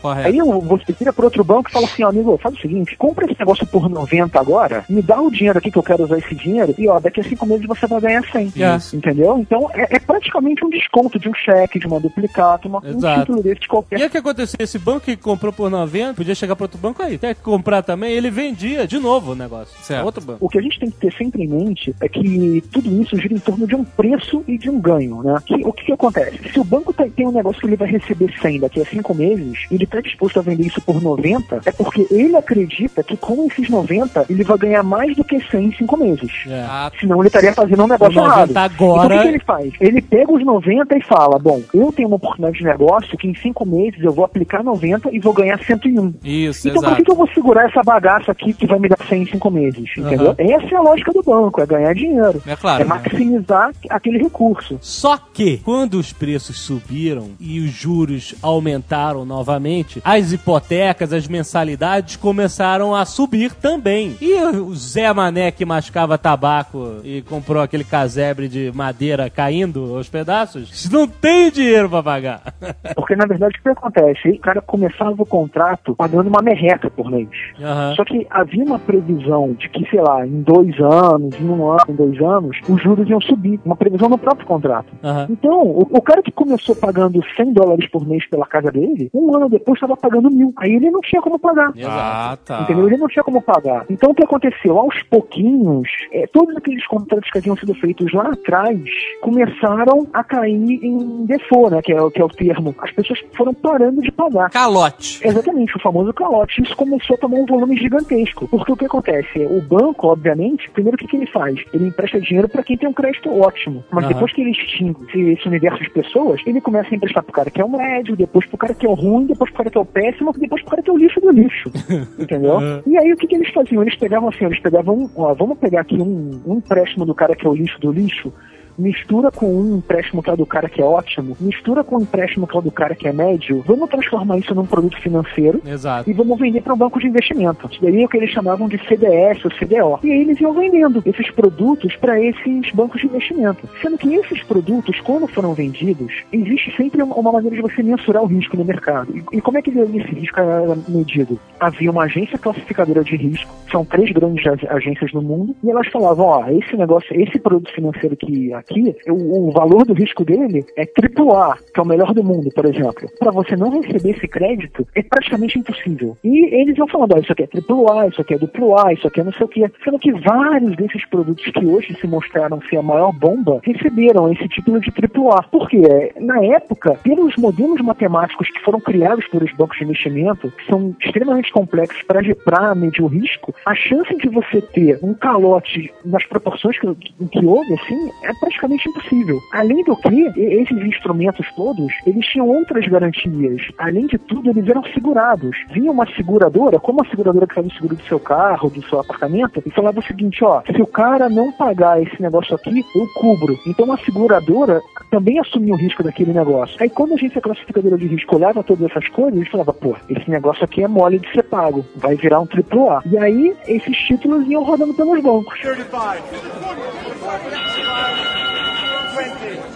Correto. Aí eu- você vira para outro banco e fala assim, ó, amigo, faz o seguinte, compra esse negócio por 90 agora, me dá o dinheiro aqui que eu quero usar esse dinheiro e ó, daqui a cinco meses você vai ganhar 100. Isso. Entendeu? Então é, é praticamente um desconto de um cheque, de uma duplicata, uma, um título desse de qualquer E o que acontecia? Esse banco que comprou por 90 podia chegar para outro banco aí. Quer comprar também? Ele vendia de novo o negócio. Certo. Outro banco. O que a gente tem que ter sempre em mente é que tudo isso gira em torno de um preço e de um ganho, né? Que- o que, que acontece? Se o banco tem um negócio que ele vai receber 100 daqui a 5 meses, e ele está disposto a vender isso por 90, é porque ele acredita que com esses 90 ele vai ganhar mais do que 100 em 5 meses. É. Ah, Senão ele estaria fazendo um negócio 90 errado. agora- Então o que, que ele faz? Ele pega os 90 e fala: Bom, eu tenho uma oportunidade de negócio que em 5 meses eu vou aplicar 90 e vou ganhar 101. Isso, Então por exato. que, que eu vou segurar essa bagaça aqui que vai me dar 100 em 5 meses? Entendeu? Essa é a lógica do banco, é ganhar dinheiro. É claro, É né? maximizar aquele recurso. Só que, quando os preços subiram e os juros aumentaram novamente, as hipotecas, as mensalidades começaram a subir também. E o Zé Mané que mascava tabaco e comprou aquele casebre de madeira caindo aos pedaços, não tem dinheiro pra pagar. Porque na verdade o que acontece? O cara começava o contrato pagando uma merreca por mês. Aham. Só que havia uma previsão de que, sei lá, em dois anos, em um ano, em dois anos, os juros iam subir. Uma previsão no próprio contrato. Aham. Então, o, o cara que começou pagando 100 dólares por mês pela casa dele, um ano depois estava pagando mil. Aí ele não tinha como pagar. Ah, tá. Entendeu? Ele não tinha como pagar. Então o que aconteceu? Aos pouquinhos, é, todos aqueles contratos que haviam sido feitos lá atrás começaram a cair em default, né? Que é, o- que é o termo. As pessoas foram parando de pagar. Calote. Exatamente, o famoso calote. Isso começou a tomar um volume gigantesco. Porque o que acontece? O banco, obviamente, primeiro o que, que ele faz? Ele empresta dinheiro para quem tem um crédito ótimo. Mas Aham. depois que ele extingue esse, esse universo de pessoas, ele começa a emprestar pro cara que é o médio, depois pro cara que é o ruim, depois pro cara que é o péssimo, depois pro cara que é o lixo do lixo. Entendeu? E aí o que, que eles faziam? Eles pegavam assim, eles pegavam, ó, vamos pegar aqui um, um empréstimo do cara que é o lixo do lixo mistura com um empréstimo que é do cara que é ótimo, mistura com um empréstimo que é do cara que é médio, vamos transformar isso num produto financeiro Exato. e vamos vender para um banco de investimento. Isso daí é o que eles chamavam de CDS ou CDO. E aí eles iam vendendo esses produtos para esses bancos de investimento. Sendo que esses produtos, quando foram vendidos, existe sempre uma maneira de você mensurar o risco no mercado. E, e como é que esse risco era medido? Havia uma agência classificadora de risco, são três grandes ag- agências no mundo, e elas falavam, ó, esse negócio, esse produto financeiro que aqui, o, o valor do risco dele é AAA, que é o melhor do mundo, por exemplo. Para você não receber esse crédito, é praticamente impossível. E eles iam falando, ó, isso aqui é AAA, isso aqui é duplo A, isso aqui é não sei o quê. Sendo que vários desses produtos que hoje se mostraram ser a maior bomba, receberam esse título de AAA. Por quê? Na época, pelos modelos matemáticos que foram criados pelos bancos de investimento, que são extremamente complexos para medir o risco, a chance de você ter um calote nas proporções que, que houve, assim, é praticamente impossível. Além do que, e- esses instrumentos todos, eles tinham outras garantias. Além de tudo, eles eram segurados. Vinha uma seguradora, como a seguradora que faz o seguro do seu carro, do seu apartamento, e falava o seguinte, ó, se o cara não pagar esse negócio aqui, eu cubro. Então a seguradora também assumia o risco daquele negócio. Aí quando a agência classificadora de risco olhava todas essas coisas, eles falavam, pô, esse negócio aqui é mole de ser pago, vai virar um AAA. E aí esses títulos iam rodando pelos bancos.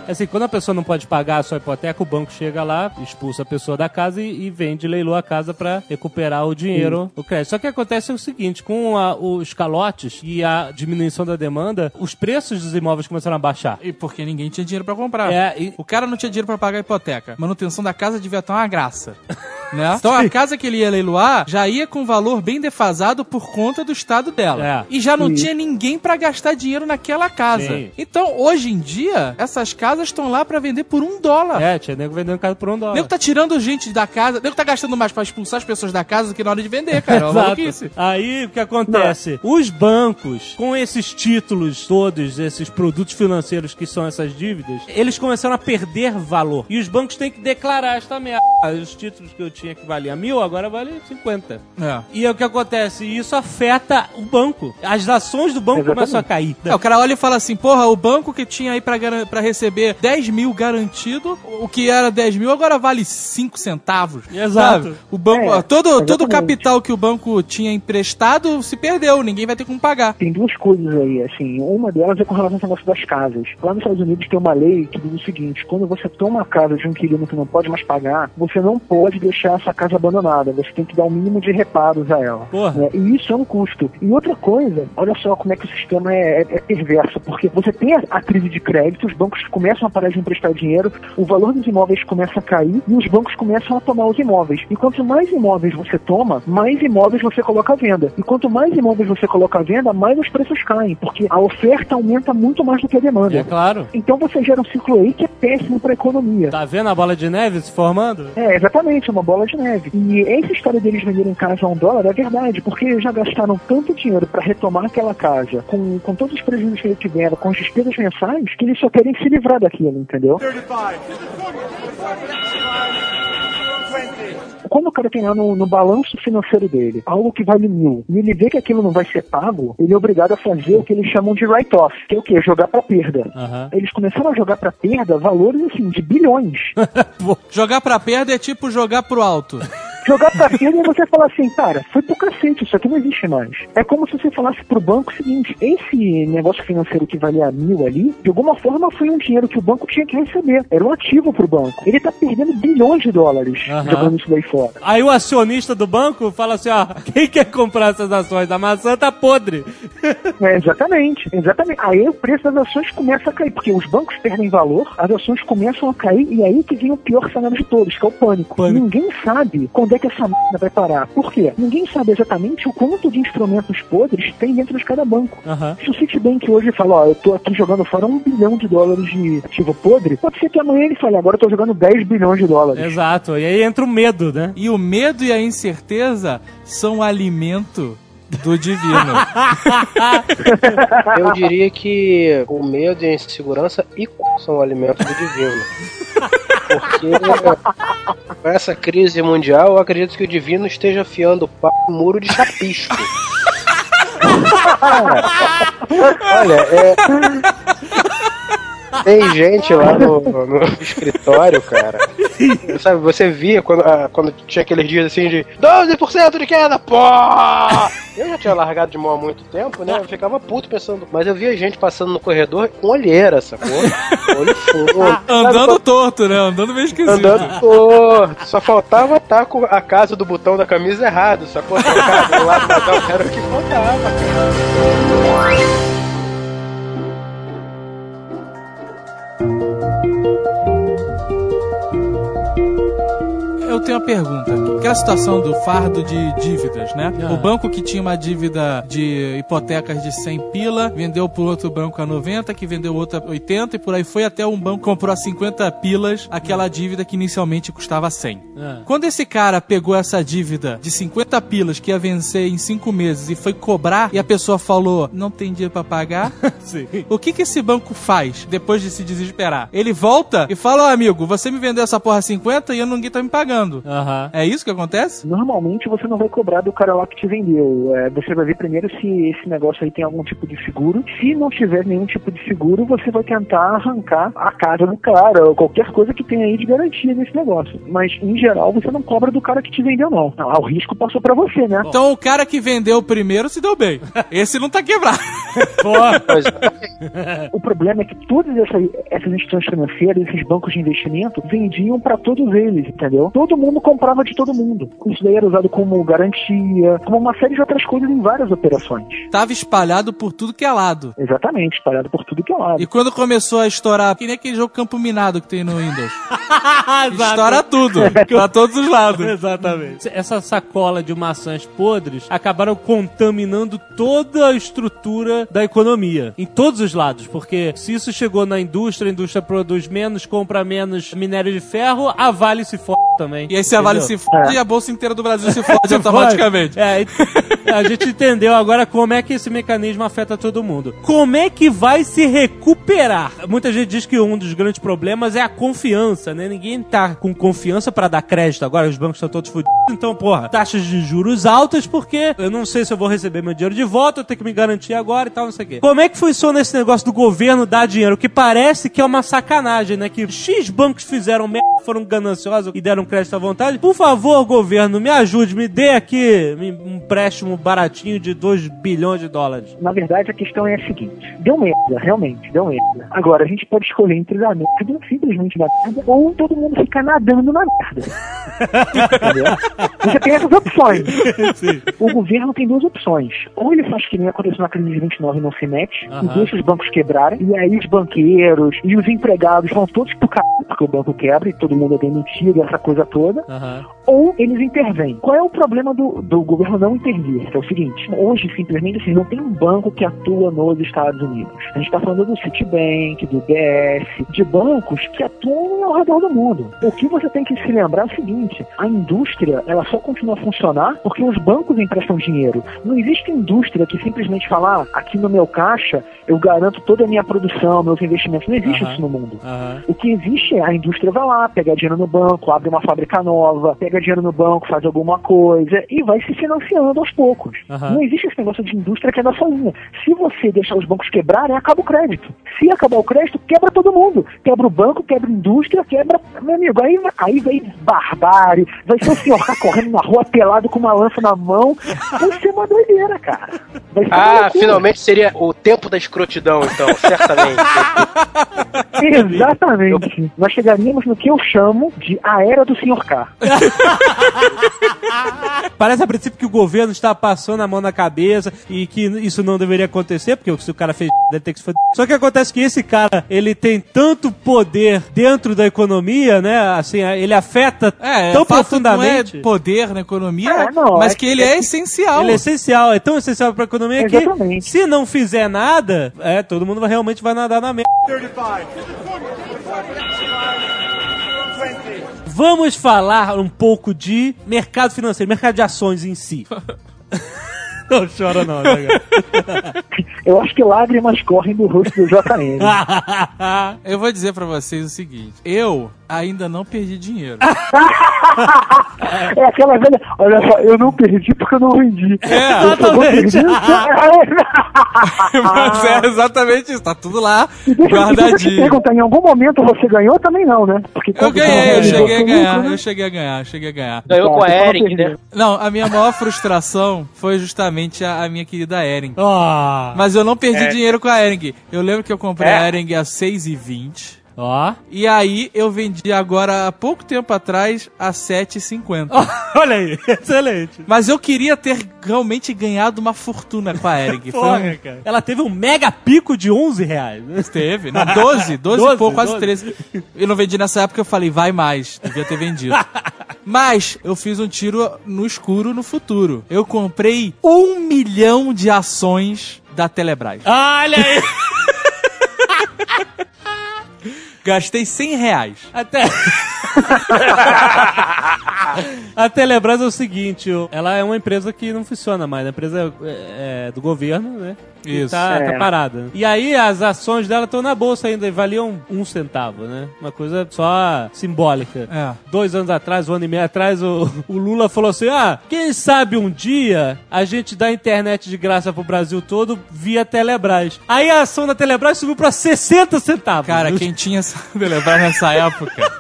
Assim, quando a pessoa não pode pagar a sua hipoteca, o banco chega lá, expulsa a pessoa da casa e, e vende, leiloa a casa pra recuperar o dinheiro, o crédito. Só que acontece o seguinte, com a- os calotes e a diminuição da demanda, os preços dos imóveis começaram a baixar. E porque ninguém tinha dinheiro pra comprar. É, e- O cara não tinha dinheiro pra pagar a hipoteca. Manutenção da casa devia estar uma graça. né? Então a casa que ele ia leiloar já ia com valor bem defasado por conta do estado dela. É. E já não tinha ninguém pra gastar dinheiro naquela casa. Sim. Então, hoje em dia, essas casas estão lá pra vender por um dólar. É, tinha nego vendendo casa por um dólar. nego tá tirando gente da casa, o nego tá gastando mais pra expulsar as pessoas da casa do que na hora de vender, cara. É uma Exato. Aí o que acontece? Os bancos, com esses títulos todos, esses produtos financeiros que são essas dívidas, eles começaram a perder valor. E os bancos têm que declarar esta merda. Os títulos que eu tinha que valia mil, agora vale 50. É. E é o que acontece? Isso afeta o banco. As ações do banco Exatamente. começam a cair. É, o cara olha e fala assim, porra, o banco que tinha aí pra receber 10 mil garantido, o que era 10 mil agora vale 5 centavos. Exato. Sabe? O banco, É, todo, todo o capital que o banco tinha emprestado se perdeu, ninguém vai ter como pagar. Tem duas coisas aí, assim. Uma delas é com relação ao negócio das casas. Lá nos Estados Unidos tem uma lei que diz o seguinte: quando você toma a casa de um inquilino que não pode mais pagar, você não pode deixar essa casa abandonada. Você tem que dar o mínimo de reparos a ela. Né? E isso é um custo. E outra coisa, olha só como é que o sistema é, é- é perverso, porque você tem a, a crise de crédito, os bancos começam a parar de emprestar dinheiro, o valor dos imóveis começa a cair e os bancos começam a tomar os imóveis. E quanto mais imóveis você toma, mais imóveis você coloca à venda. E quanto mais imóveis você coloca à venda, mais os preços caem, porque a oferta aumenta muito mais do que a demanda. É claro. Então você gera um ciclo aí que é péssimo para a economia. Tá vendo a bola de neve se formando? É, exatamente, uma bola de neve. E essa história deles venderem casa a um dólar é verdade, porque já gastaram tanto dinheiro para retomar aquela casa, com, com todos os prejuízos que eles tiveram, com as despesas mensais, que eles só querem se livrar daquilo, entendeu? Quando o cara tem lá no, no balanço financeiro dele algo que vale mil e ele vê que aquilo não vai ser pago, ele é obrigado a fazer o que eles chamam de write-off, que é o quê? Jogar pra perda. Aham. Eles começaram a jogar pra perda valores assim de bilhões. Jogar pra perda é tipo jogar pro alto. Jogar pra perda e você falar assim, cara, foi pro cacete, isso aqui não existe mais. É como se você falasse pro banco o seguinte, esse negócio financeiro que valia mil ali, de alguma forma foi um dinheiro que o banco tinha que receber. Era um ativo pro banco. Ele tá perdendo bilhões de dólares Aham. jogando isso daí fora. Aí o acionista do banco fala assim, ó, quem quer comprar essas ações? A maçã tá podre. É, exatamente, exatamente. Aí o preço das ações começa a cair, porque os bancos perdem valor, as ações começam a cair, e aí que vem o pior cenário de todos, que é o pânico. Pânico. Ninguém sabe quando é que essa merda vai parar. Por quê? Ninguém sabe exatamente o quanto de instrumentos podres tem dentro de cada banco. Aham. Se o Citibank hoje fala, ó, eu tô aqui jogando fora um bilhão de dólares de ativo podre, pode ser que amanhã ele fale, agora eu tô jogando 10 bilhões de dólares. Exato. E aí entra o medo, né? E o medo e a incerteza são o alimento do divino. Eu diria que o medo e a insegurança e são o alimento do divino. Porque com essa crise mundial, eu acredito que o divino esteja afiando o pau no muro de chapisco. Olha, é. Tem gente lá no, no escritório, cara. Sabe, você via quando, ah, quando tinha aqueles dias assim de 12% de queda, pô! Eu já tinha largado de mão há muito tempo, né? Eu ficava puto pensando, mas eu via gente passando no corredor com olheira, sacou? Olho fundo. Andando torto, né? Andando meio esquisito. Andando torto. Só faltava estar com a casa do botão da camisa errado, sacou? Trocado do lado da era o que faltava, cara. Eu tenho uma pergunta. Aquela situação do fardo de dívidas, né? Ah. O banco que tinha uma dívida de hipotecas de 100 pila, vendeu pro outro banco a 90, que vendeu outro a 80, e por aí foi até um banco que comprou a 50 pilas aquela dívida que inicialmente custava 100. Ah. Quando esse cara pegou essa dívida de 50 pilas que ia vencer em 5 meses e foi cobrar, e a pessoa falou, não tem dinheiro pra pagar, o que que esse banco faz depois de se desesperar? Ele volta e fala, ó amigo, você me vendeu essa porra a 50 e eu ninguém tá me pagando. Aham. É isso que acontece? Normalmente você não vai cobrar do cara lá que te vendeu. É, você vai ver primeiro se esse negócio aí tem algum tipo de seguro. Se não tiver nenhum tipo de seguro, você vai tentar arrancar a casa do cara ou qualquer coisa que tenha aí de garantia nesse negócio. Mas em geral você não cobra do cara que te vendeu, não. O risco passou pra você, né? Então o cara que vendeu primeiro se deu bem. Esse não tá quebrado. O problema é que todas essas, essas instituições financeiras, esses bancos de investimento, vendiam para todos eles, entendeu? Todo mundo comprava de todo mundo. Isso daí era usado como garantia, como uma série de outras coisas em várias operações. Tava espalhado por tudo que é lado. Exatamente, espalhado por tudo que é lado. E quando começou a estourar, que nem aquele jogo Campo Minado que tem no Windows. Estoura tudo, pra todos os lados. Exatamente. Essa sacola de maçãs podres acabaram contaminando toda a estrutura da economia, em todos os lados, porque se isso chegou na indústria, a indústria produz menos, compra menos minério de ferro, a Vale se fode também. E aí se a Vale se fode e a bolsa inteira do Brasil se fode automaticamente. É, a gente entendeu agora como é que esse mecanismo afeta todo mundo. Como é que vai se recuperar? Muita gente diz que um dos grandes problemas é a confiança, né? Ninguém tá com confiança pra dar crédito agora, os bancos estão todos fodidos. Então, porra, taxas de juros altas porque eu não sei se eu vou receber meu dinheiro de volta, eu tenho que me garantir agora e tal, não sei o quê. Como é que funciona esse negócio do governo dar dinheiro? Que parece que é uma sacanagem, né? Que X bancos fizeram merda, foram gananciosos e deram crédito à vontade. Por favor, governo, me ajude, me dê aqui um empréstimo baratinho de 2 bilhões de dólares. Na verdade, a questão é a seguinte: deu merda, realmente, deu merda. Agora, a gente pode escolher entre dar merda, simplesmente dar merda, ou todo mundo ficar nadando na merda. Entendeu? Você tem essas opções. O governo tem duas opções. Ou ele faz que nem aconteceu na crise de 29 e não se mete, Aham. e deixa os bancos quebrarem, e aí os banqueiros e os empregados vão todos pro caralho, porque o banco quebra e todo mundo é demitido, essa coisa toda Aham. ou eles intervêm. Qual é o problema do, do governo não intervir? É o seguinte, hoje simplesmente assim, não tem um banco que atua nos Estados Unidos. A gente está falando do Citibank, do BS, de bancos que atuam ao redor do mundo. O que você tem que se lembrar é o seguinte, a indústria ela só continua a funcionar porque os bancos emprestam dinheiro. Não existe indústria que simplesmente fala, ah, aqui no meu caixa eu garanto toda a minha produção, meus investimentos. Não existe Aham. isso no mundo. Aham. O que existe é a indústria vai lá, pega dinheiro no banco, abre uma fábrica nova, pega dinheiro no banco, faz alguma coisa e vai se financiando aos poucos. Aham. Não existe esse negócio de indústria que é da sozinha. Se você deixar os bancos quebrarem, acaba o crédito. Se acabar o crédito, quebra todo mundo. Quebra o banco, quebra a indústria, quebra. Meu amigo, aí, aí vem barbárie, vai ser o senhor cá correndo na rua pelado com uma lança na mão. Vai ser uma doideira, cara. Vai ser uma Ah, finalmente seria o tempo da escrotidão, então, certamente. Exatamente. Nós chegaríamos no que eu chamo de a era do senhor K. Parece a princípio que o governo está passando a mão na cabeça e que isso não deveria acontecer, porque se o cara fez deve ter que se foder. Só que acontece que esse cara, ele tem tanto poder dentro da economia, né? Assim, ele afeta É, tão o fato não é profundamente. poder na economia, É, não, mas é que que- ele é essencial. Ele é essencial, é tão essencial pra economia que Exatamente. se não fizer nada, é, todo mundo vai, realmente vai nadar na merda. Vamos falar um pouco de mercado financeiro, mercado de ações em si. não chora não, né, Eu acho que lágrimas correm do rosto do JN. Eu vou dizer pra vocês o seguinte: eu Ainda não perdi dinheiro. É aquela velha. Olha só, eu não perdi porque eu não vendi. É, eu perder. Mas é exatamente isso. Tá tudo lá, E deixa, deixa eu te guardadinho. perguntar, em algum momento você ganhou também não, né? Porque Eu ganhei, eu você cheguei a lucro, ganhar, né? eu cheguei a ganhar, eu cheguei a ganhar. Ganhou com a Tá, você Ering, perdeu. né? Não, a minha maior frustração foi justamente a, a minha querida Ering. Ó. Mas eu não perdi dinheiro com a Ering. Eu lembro que eu comprei É. a Ering a 6,20. Ó. E aí eu vendi agora há pouco tempo atrás a 7,50. Olha aí, excelente. Mas eu queria ter realmente ganhado uma fortuna com a. Foi Porra, um... cara. Ela teve um mega pico de 11 reais. né? Teve, não, 12, 12, 12, e pouco, quase 12. 13. Eu não vendi nessa época, eu falei, vai mais, devia ter vendido. Mas eu fiz um tiro no escuro no futuro. Eu comprei um milhão de ações da Telebrás. Olha aí. Gastei 100 reais. Até... A Telebrás é o seguinte, ela é uma empresa que não funciona mais, a empresa é, é do governo, né? Isso. Tá, É. tá parada. E aí as ações dela estão na bolsa ainda e valiam um centavo, né? Uma coisa só simbólica. É. Dois anos atrás, um ano e meio atrás, o, o Lula falou assim: ah, quem sabe um dia a gente dá internet de graça pro Brasil todo via Telebrás. Aí a ação da Telebrás subiu pra 60 centavos. Cara, quem tinha essa Telebrás nessa época...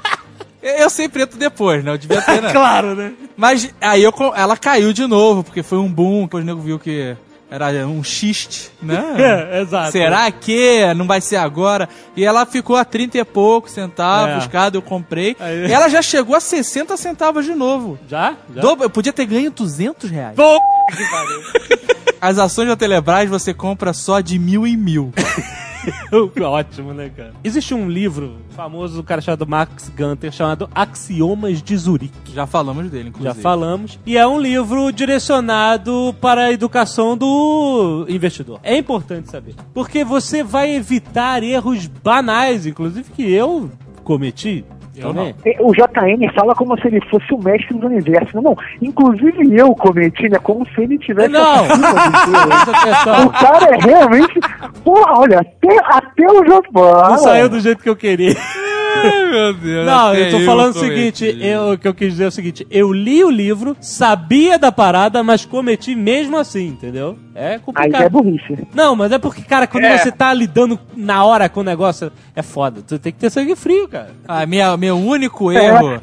Eu sempre entro depois, né? Eu devia ter, né? Claro, né? Mas aí eu, ela caiu de novo, porque foi um boom, depois o nego viu que era um xiste, né? É, exato. Será que não vai ser agora? E ela ficou a 30 e poucos centavos, É. cada eu comprei. Aí- E ela já chegou a 60 centavos de novo. Já? Já? Dobro- eu podia ter ganho 200 reais. Pô. As ações da Telebrás você compra só de mil em mil. Ótimo, né, cara? Existe um livro famoso do cara chamado Max Gunter chamado Axiomas de Zurique. Já falamos dele, inclusive. Já falamos. E é um livro direcionado para a educação do investidor. É importante saber. Porque você vai evitar erros banais, inclusive que eu cometi. Eu também. O JN fala como se ele fosse o mestre do universo. Não, inclusive eu cometi, né? Como se ele tivesse Não. O cara é realmente. Porra, olha, até, até o Japão. Não saiu do jeito que eu queria. Ai, meu Deus. Não, eu tô falando o cometi. seguinte, eu, o que eu quis dizer é o seguinte, eu li o livro, sabia da parada, mas cometi mesmo assim, entendeu? É Aí complicado. é burrice. Não, mas é porque, cara, quando você tá lidando na hora com o negócio, é foda. Tu tem que ter sangue frio, cara. Ah, minha, meu único erro.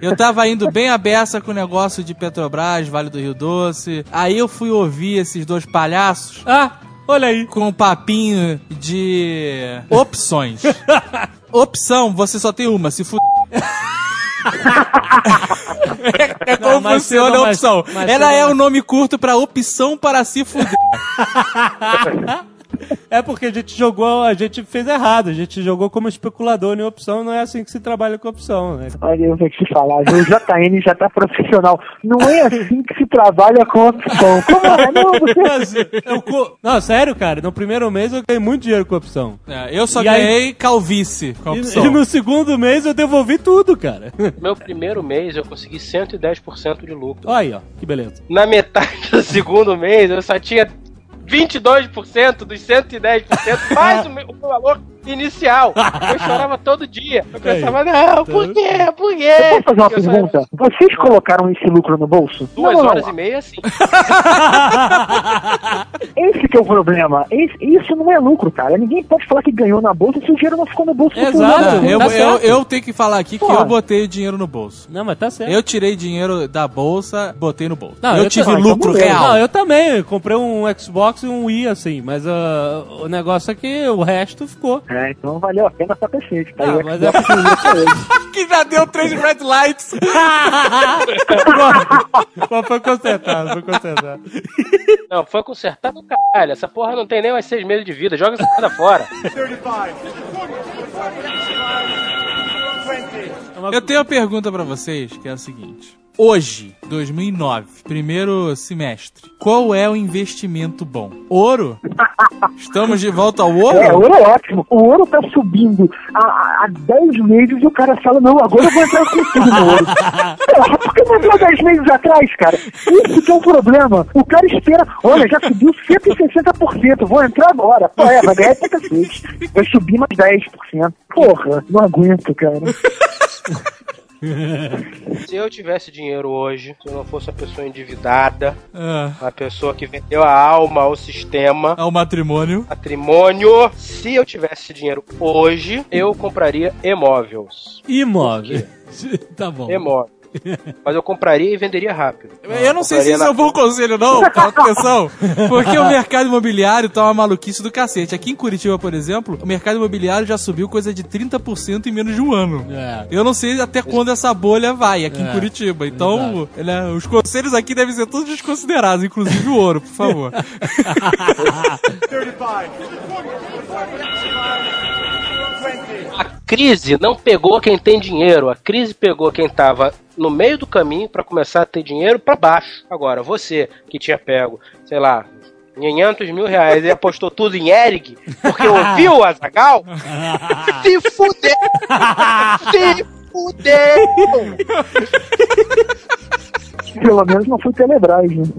Eu tava indo bem a beça com o negócio de Petrobras, Vale do Rio Doce. Aí eu fui ouvir esses dois palhaços Ah, olha aí. com um papinho de opções. Opção, você só tem uma, se fuder. é, é como Não, mas funciona cedo a opção. mais Ela cedo é o nome curto pra opção para se fuder. É porque a gente jogou, a gente fez errado, a gente jogou como especulador em opção, não é assim que se trabalha com opção, né? Olha, eu vou te falar, o JN já tá profissional. Não é assim que se trabalha com opção. Como é? Não, você... Eu Não, sério, cara, no primeiro mês eu ganhei muito dinheiro com opção. É, eu só E aí- ganhei calvície com a E, opção. e no segundo mês eu devolvi tudo, cara. Meu primeiro mês eu consegui 110% de lucro. Olha aí, ó, que beleza. Na metade do segundo mês eu só tinha 22% dos 110%, mais o o valor inicial. Eu chorava todo dia. Eu pensava, não, por quê? Por quê? Eu posso fazer uma pergunta? Vocês colocaram esse lucro no bolso? Duas Não, horas não. e meia, assim. Esse que é o problema. Esse- isso não é lucro, cara. Ninguém pode falar que ganhou na bolsa se o dinheiro não ficou no bolso. Exato. eu, Tá eu, eu tenho que falar aqui que eu botei o dinheiro no bolso. Não, mas tá certo. Eu tirei dinheiro da bolsa, botei no bolso. Não, eu, eu tive então lucro beleza. real. Não, eu também. Eu comprei um Xbox e um Wii, assim, mas ah, o negócio é que o resto ficou. É, então valeu a pena pra cacete. Tá Ah, aí, mas é- que já deu três red lights. Mas foi consertado, foi consertado. Não, foi consertado caralho. Essa porra não tem nem mais seis meses de vida. Joga essa merda fora. Eu tenho uma pergunta pra vocês, que é a seguinte. Hoje, 2009, primeiro semestre. Qual é o investimento bom? Ouro? Estamos de volta ao ouro? É, ouro é ótimo. O ouro tá subindo há, há 10 meses e o cara fala, não, agora eu vou entrar com tudo no ouro. Porra, por que não entrou 10 meses atrás, cara? Isso que é um problema. O cara espera, olha, já subiu 160%, vou entrar agora. Pô, é, vai ganhar até cacete. Vai subir mais 10%. Porra, não aguento, cara. Se eu tivesse dinheiro hoje, se eu não fosse uma pessoa endividada, Ah, uma pessoa que vendeu a alma ao sistema, ao matrimônio. patrimônio, se eu tivesse dinheiro hoje, eu compraria imóveis. Imóvel. tá bom. Imóvel. Mas eu compraria e venderia rápido. Eu não sei se isso é um bom conselho, não, cara, atenção. Porque o mercado imobiliário tá uma maluquice do cacete. Aqui em Curitiba, por exemplo, o mercado imobiliário já subiu coisa de 30% em menos de um ano. É. Eu não sei até quando essa bolha vai aqui em É. Curitiba. Então, né, os conselhos aqui devem ser todos desconsiderados, inclusive o ouro, por favor. A crise não pegou quem tem dinheiro, a crise pegou quem tava no meio do caminho para começar a ter dinheiro para baixo. Agora, você que tinha pego, sei lá, 500 mil reais e apostou tudo em Eric, porque ouviu o Azagal, se fudeu! Se fudeu! Pelo menos não foi Telebrás, né?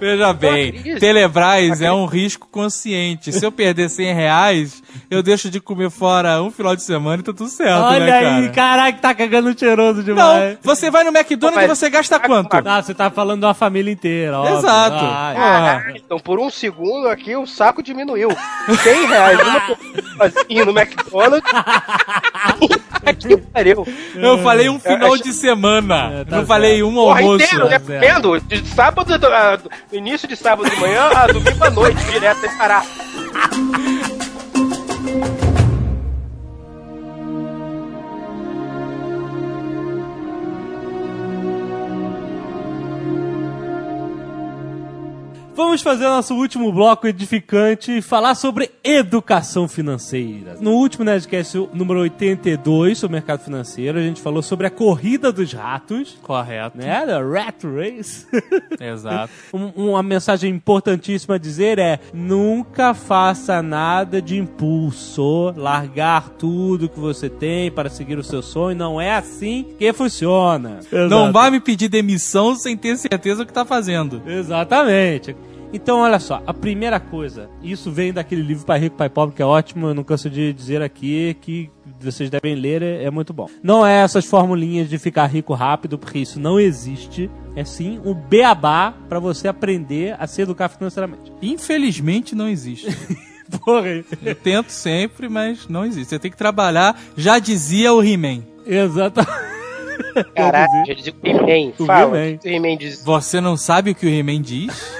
Veja bem. Telebrás é um risco consciente. Se eu perder 100 reais, eu deixo de comer fora um final de semana e tá tudo certo, Olha né, cara? aí, caraca, tá cagando cheiroso Não, demais. você vai no McDonald's e você gasta quanto? Ah, você tá falando de uma família inteira, óbvio. Exato. Ah, Porra. Então, por um segundo aqui, o saco diminuiu. 100 reais uma sozinho no McDonald's. que pariu. Eu falei um final de semana. É, tá não falei um Porra almoço. inteiro, né? tá certo. Vendo? De sábado, a- do início de sábado de manhã a domingo à noite, direto, sem parar. Vamos fazer nosso último bloco edificante e falar sobre educação financeira. No último Nerdcast número 82 sobre mercado financeiro, a gente falou sobre a corrida dos ratos, Correto. né? Da Rat Race. Exato. Um- uma mensagem importantíssima a dizer é: nunca faça nada de impulso, largar tudo que você tem para seguir o seu sonho. Não é assim que funciona. Não Exato. vai me pedir demissão sem ter certeza do que tá fazendo. Exatamente. Então, olha só, a primeira coisa, isso vem daquele livro Pai Rico, Pai Pobre, que é ótimo, eu não canso de dizer aqui que vocês devem ler, é, é muito bom. Não é essas formulinhas de ficar rico rápido, porque isso não existe. É sim o beabá para você aprender a se educar financeiramente. Infelizmente não existe. Porra, Eu tento sempre, mas não existe. Você tem que trabalhar, já dizia o He-Man. exatamente. Caralho, já dizia o He-Man. Fala, He-Man. o que o He-Man diz. Você não sabe o que o He-Man diz?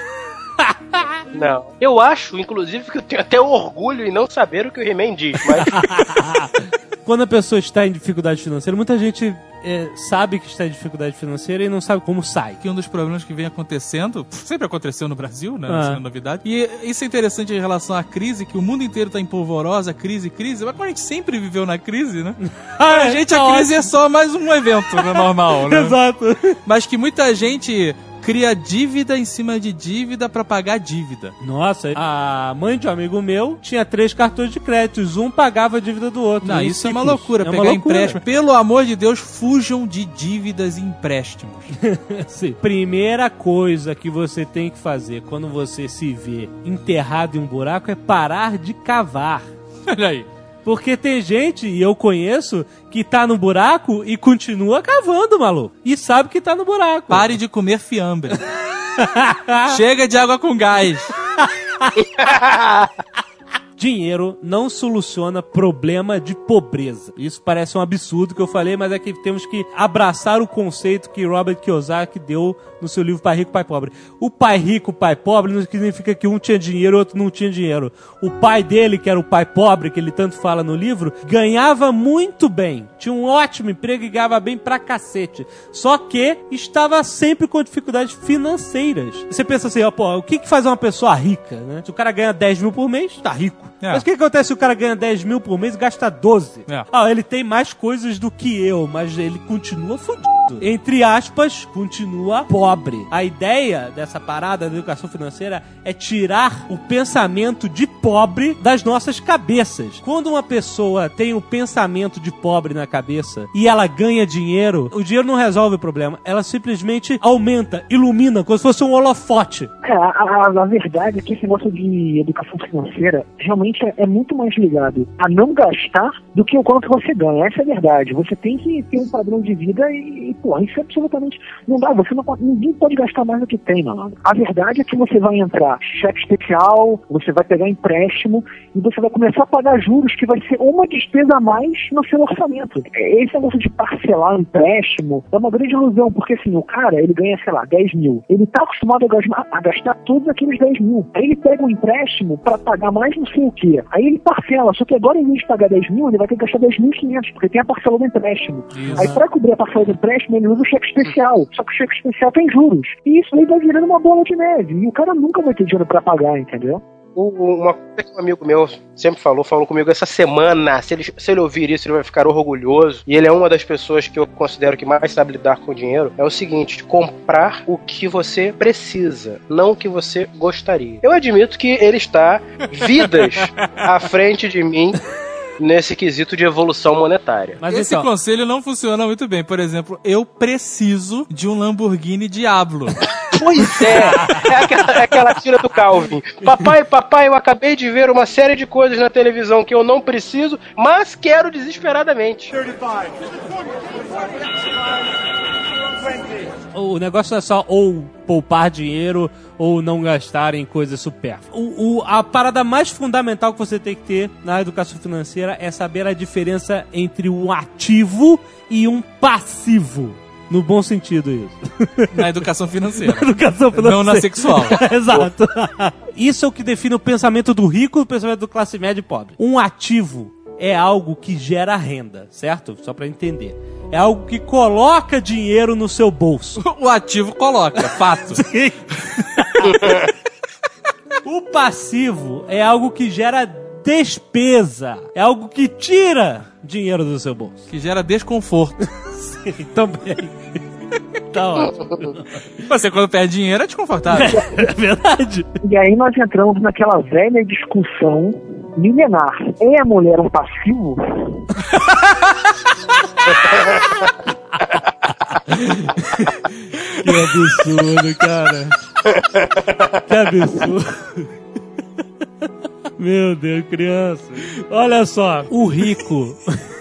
Não. Eu acho, inclusive, que eu tenho até orgulho em não saber o que o He-Man diz, mas Quando a pessoa está em dificuldade financeira, muita gente é, sabe que está em dificuldade financeira e não sabe como sai. que um dos problemas que vem acontecendo, sempre aconteceu no Brasil, né? Ah. Isso não é novidade. E isso é interessante em relação à crise, que o mundo inteiro tá em polvorosa, crise, crise. Mas como a gente sempre viveu na crise, né? a gente, a crise é só mais um evento né, normal, né? Exato. Mas que muita gente cria dívida em cima de dívida pra pagar dívida. Nossa, a mãe de um amigo meu tinha três cartões de crédito. Um pagava a dívida do outro. Não, isso é uma ciclos. loucura, É uma pegar loucura. empréstimo. Pelo amor de Deus, fujam de dívidas e empréstimos. Sim. Primeira coisa que você tem que fazer quando você se vê enterrado em um buraco é parar de cavar. Olha aí. Porque tem gente, e eu conheço, que tá no buraco e continua cavando, maluco. E sabe que tá no buraco. Pare de comer fiambre. Chega de água com gás. Dinheiro não soluciona problema de pobreza. Isso parece um absurdo que eu falei, mas é que temos que abraçar o conceito que Robert Kiyosaki deu no seu livro Pai Rico, Pai Pobre. O pai rico, pai pobre não significa que um tinha dinheiro e outro não tinha dinheiro. O pai dele, que era o pai pobre, que ele tanto fala no livro, ganhava muito bem. Tinha um ótimo emprego e ganhava bem pra cacete. Só que estava sempre com dificuldades financeiras. Você pensa assim, ó, pô, o que, que faz uma pessoa rica, né? Se o cara ganha 10 mil por mês, tá rico. É. Mas o que acontece se o cara ganha 10 mil por mês e gasta 12? É. Ah, ele tem mais coisas do que eu, mas ele continua fudido. entre aspas, continua pobre. A ideia dessa parada da educação financeira é tirar o pensamento de pobre das nossas cabeças. Quando uma pessoa tem o pensamento de pobre na cabeça e ela ganha dinheiro, o dinheiro não resolve o problema. Ela simplesmente aumenta, ilumina, como se fosse um holofote. É, a, a- a verdade é que esse negócio de educação financeira realmente é, é muito mais ligado a não gastar do que o quanto você ganha. Essa é a verdade. Você tem que ter um padrão de vida e, e porra, isso é absolutamente. Não dá, você não ninguém pode gastar mais do que tem, mano. A verdade é que você vai entrar cheque especial, você vai pegar empréstimo e você vai começar a pagar juros que vai ser uma despesa a mais no seu orçamento. É, Esse negócio de parcelar empréstimo é uma grande ilusão, porque assim, o cara, ele ganha, sei lá, 10 mil. Ele tá acostumado a gastar, gastar todos aqueles 10 mil. Aí ele pega um empréstimo para pagar mais não sei o quê. Aí ele parcela, só que agora em vez de pagar 10 mil, ele vai ter que gastar 10.500, porque tem a parcela do empréstimo. Aí para cobrir a parcela do empréstimo, ele usa o cheque especial. Só que o cheque especial tem juros. E isso aí vai virando uma bola de neve. E o cara nunca vai ter dinheiro para pagar, entendeu? O- Uma coisa que um amigo meu sempre falou, falou comigo essa semana. Se ele, se ele ouvir isso, ele vai ficar orgulhoso. E ele é uma das pessoas que eu considero que mais sabe lidar com o dinheiro. É o seguinte: comprar o que você precisa, não o que você gostaria. Eu admito que ele está vidas à frente de mim nesse quesito de evolução monetária. Mas Esse então, conselho não funciona muito bem. Por exemplo, eu preciso de um Lamborghini Diablo. Pois é, é aquela, é aquela tira do Calvin. Papai, papai, eu acabei de ver uma série de coisas na televisão que eu não preciso, mas quero desesperadamente. o negócio é só ou poupar dinheiro ou não gastar em coisas supérfluas. O, o- a parada mais fundamental que você tem que ter na educação financeira é saber a diferença entre um ativo e um passivo. No bom sentido, isso. Na educação financeira. Educação financeira. Não na sexual. Exato. Isso é o que define o pensamento do rico e o pensamento do classe média e pobre. Um ativo é algo que gera renda, certo? Só pra entender. É algo que coloca dinheiro no seu bolso. O ativo coloca, fato. O passivo é algo que gera despesa. É algo que tira dinheiro do seu bolso. Que gera desconforto. Sim, também. Tá ótimo. Você, quando perde dinheiro, é desconfortável. É verdade. E aí nós entramos naquela velha discussão milenar. É a mulher um passivo? Que absurdo, cara. Que absurdo. Meu Deus, criança. Olha só, o rico.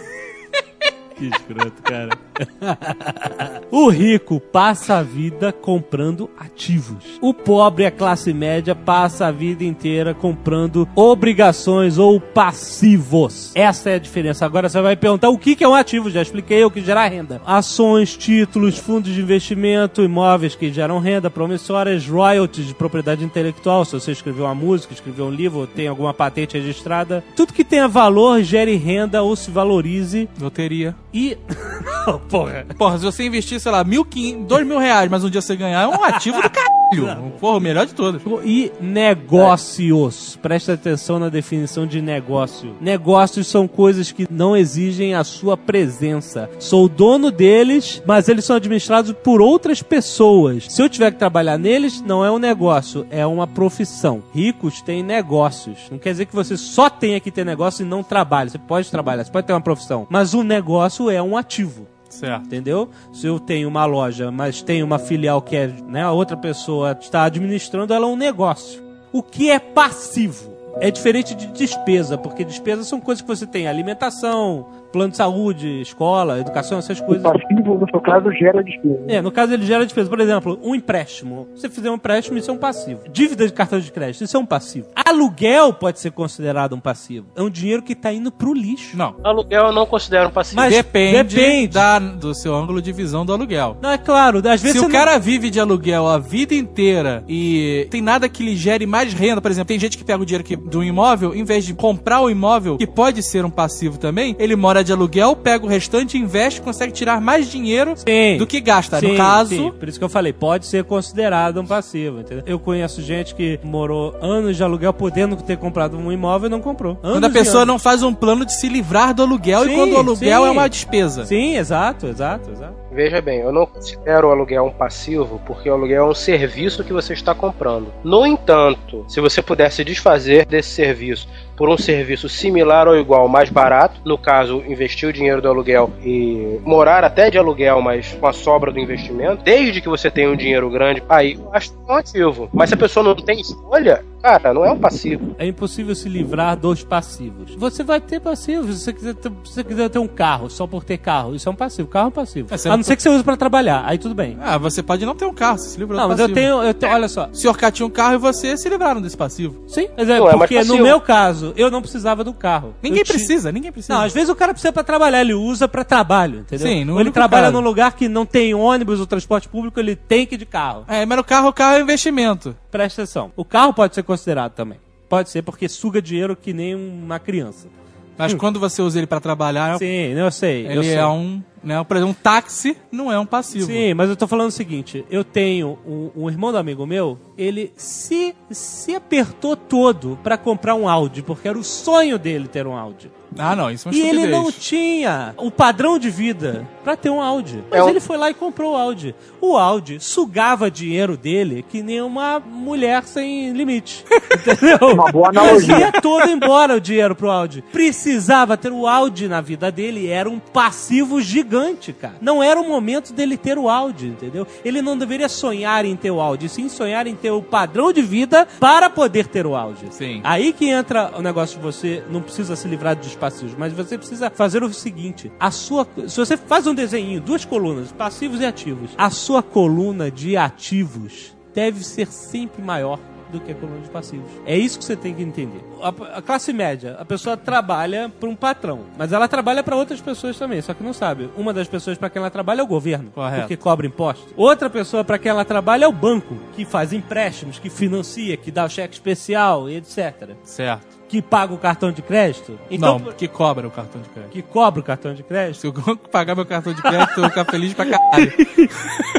Que escroto, cara. O rico passa a vida comprando ativos. O pobre, a classe média, passa a vida inteira comprando obrigações ou passivos. Essa é a diferença. Agora você vai perguntar o que é um ativo. Já expliquei o que gera renda. Ações, títulos, fundos de investimento, imóveis que geram renda, promissórias, royalties de propriedade intelectual. Se você escreveu uma música, escreveu um livro, ou tem alguma patente registrada. Tudo que tenha valor, gere renda ou se valorize. Loteria. E. Porra. Porra, se você investir, sei lá, mil, quin... dois mil reais, mas um dia você ganhar, é um ativo do caralho. Porra, o melhor de todos. E negócios. Presta atenção na definição de negócio. Negócios são coisas que não exigem a sua presença. Sou o dono deles, mas eles são administrados por outras pessoas. Se eu tiver que trabalhar neles, não é um negócio, é uma profissão. Ricos têm negócios. Não quer dizer que você só tenha que ter negócio e não trabalhe. Você pode trabalhar, você pode ter uma profissão. Mas o negócio é um ativo. Certo. Entendeu? Se eu tenho uma loja, mas tem uma filial que é, né, a outra pessoa está administrando, ela é um negócio. O que é passivo? É diferente de despesa, porque despesas são coisas que você tem alimentação, plano de saúde, escola, educação, essas O coisas. passivo, no seu caso, gera despesa. É, no caso ele gera despesa. Por exemplo, um empréstimo. Se você fizer um empréstimo, isso é um passivo. Dívida de cartão de crédito, isso é um passivo. Aluguel pode ser considerado um passivo. É um dinheiro que tá indo pro lixo. Não. Aluguel eu não considero um passivo. Mas Depende, depende. Da, do seu ângulo de visão do aluguel. Não, é claro, às vezes Se o não- cara vive de aluguel a vida inteira e tem nada que lhe gere mais renda, por exemplo, tem gente que pega o dinheiro que, do imóvel, em vez de comprar o imóvel, que pode ser um passivo também, ele mora de aluguel, pega o restante, investe, consegue tirar mais dinheiro Sim. do que gasta. Sim, no caso, sim. por isso que eu falei, pode ser considerado um passivo, entendeu? Eu conheço gente que morou anos de aluguel podendo ter comprado um imóvel e não comprou. quando a Anos pessoa anos. não faz um plano de se livrar do aluguel e quando o aluguel é uma despesa. Sim, exato, exato, exato. Veja bem, eu não considero o aluguel um passivo porque o aluguel é um serviço que você está comprando. No entanto, se você pudesse desfazer desse serviço por um serviço similar ou igual, mais barato, no caso, investir o dinheiro do aluguel e morar até de aluguel, mas com a sobra do investimento, desde que você tenha um dinheiro grande, aí eu acho é um ativo. Mas se a pessoa não tem escolha, cara, não é um passivo. É impossível se livrar dos passivos. Você vai ter passivos. Se você quiser ter, se você quiser ter um carro só por ter carro, isso é um passivo. Carro é um passivo. É, a não não ser que você use pra trabalhar. Aí tudo bem. Ah, você pode não ter um carro, você se livrou Não, do mas eu passivo. tenho, eu tenho. Olha só. O senhor K tinha um carro e você se livraram desse passivo. Sim, mas é Não é porque no passivo. meu caso, eu não precisava do carro. Ninguém precisa, ninguém precisa. Não, às vezes o cara precisa pra trabalhar, ele usa pra trabalho, entendeu? Sim, no Ou ele trabalha caso. num lugar que não tem ônibus ou transporte público, ele tem que ir de carro. É, mas no carro, o carro é investimento. Presta atenção. O carro pode ser considerado também. Pode ser porque suga dinheiro que nem uma criança. Mas quando você usa ele pra trabalhar, Sim, eu sei. eu ele sei. é um. Né, por exemplo, um táxi não é um passivo. Sim, mas eu tô falando o seguinte: eu tenho um, um irmão do amigo meu, ele se, se apertou todo pra comprar um Audi, porque era o sonho dele ter um Audi. Ah, não, isso é uma E ele não tinha o padrão de vida pra ter um Audi. Mas É ele foi lá e comprou o Audi. O Audi sugava dinheiro dele que nem uma mulher sem limite. Entendeu? Uma boa analogia. Fazia todo embora o dinheiro pro Audi. Precisava ter o Audi na vida dele. Era um passivo gigante, cara. Não era o momento dele ter o Audi, entendeu? Ele não deveria sonhar em ter o Audi, sim sonhar em ter o padrão de vida para poder ter o Audi. Sim. Aí que entra o negócio de você não precisa se livrar dos passivos, mas você precisa fazer o seguinte: a sua, se você faz um desenho, duas colunas, passivos e ativos, a sua coluna de ativos deve ser sempre maior do que a coluna de passivos. É isso que você tem que entender. A, a classe média, a pessoa trabalha para um patrão, mas ela trabalha para outras pessoas também, só que não sabe. Uma das pessoas para quem ela trabalha é o governo, Correto. porque cobra imposto. Outra pessoa para quem ela trabalha é o banco, que faz empréstimos, que financia, que dá o cheque especial e etc Certo. Que paga o cartão de crédito. Então, não, que cobra o cartão de crédito. que cobra o cartão de crédito. Se eu pagar meu cartão de crédito, eu vou ficar feliz pra caralho.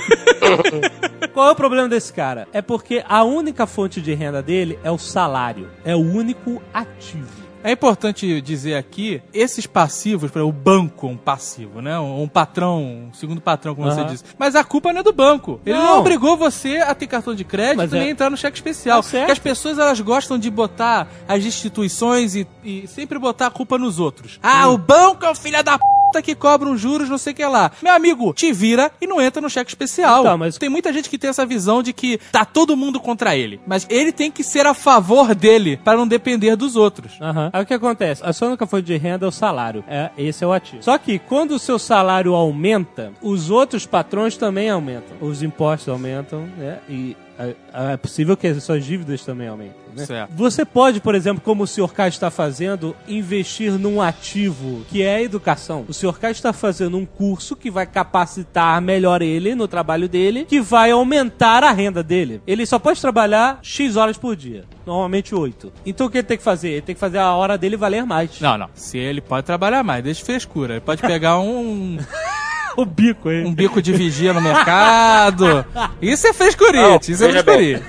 Qual é o problema desse cara? É porque a única fonte de renda dele é o salário. É o único ativo. É importante dizer aqui, esses passivos, exemplo, o banco é um passivo, né? Um patrão, um segundo patrão, como você Aham. disse. Mas a culpa não é do banco. Ele não, Não. obrigou você a ter cartão de crédito Mas nem é- entrar no cheque especial. Certo. Porque as pessoas, elas gostam de botar as instituições e, e sempre botar a culpa nos outros. Ah, o banco é o filho da puta que cobra uns juros, não sei o que lá. Meu amigo, te vira e não entra no cheque especial. Então, mas- Tem muita gente que tem essa visão de que tá todo mundo contra ele. Mas ele tem que ser a favor dele, para não depender dos outros. Aham. Aí o que acontece? A sua única fonte de renda é o salário. É, esse é o ativo. Só que quando o seu salário aumenta, os outros patrões também aumentam. Os impostos aumentam, né? E é, é possível que as suas dívidas também aumentem. Né? Certo. Você pode, por exemplo, como o Sr. K está fazendo, investir num ativo que é a educação. O Sr. K está fazendo um curso que vai capacitar melhor ele no trabalho dele, que vai aumentar a renda dele. Ele só pode trabalhar X horas por dia. Normalmente 8. Então o que ele tem que fazer? Ele tem que fazer a hora dele valer mais. Não, não. Se ele pode trabalhar mais, deixa frescura. Ele pode pegar um, O bico, hein? um bico de vigia no mercado. Isso é frescurite, isso é frescurite.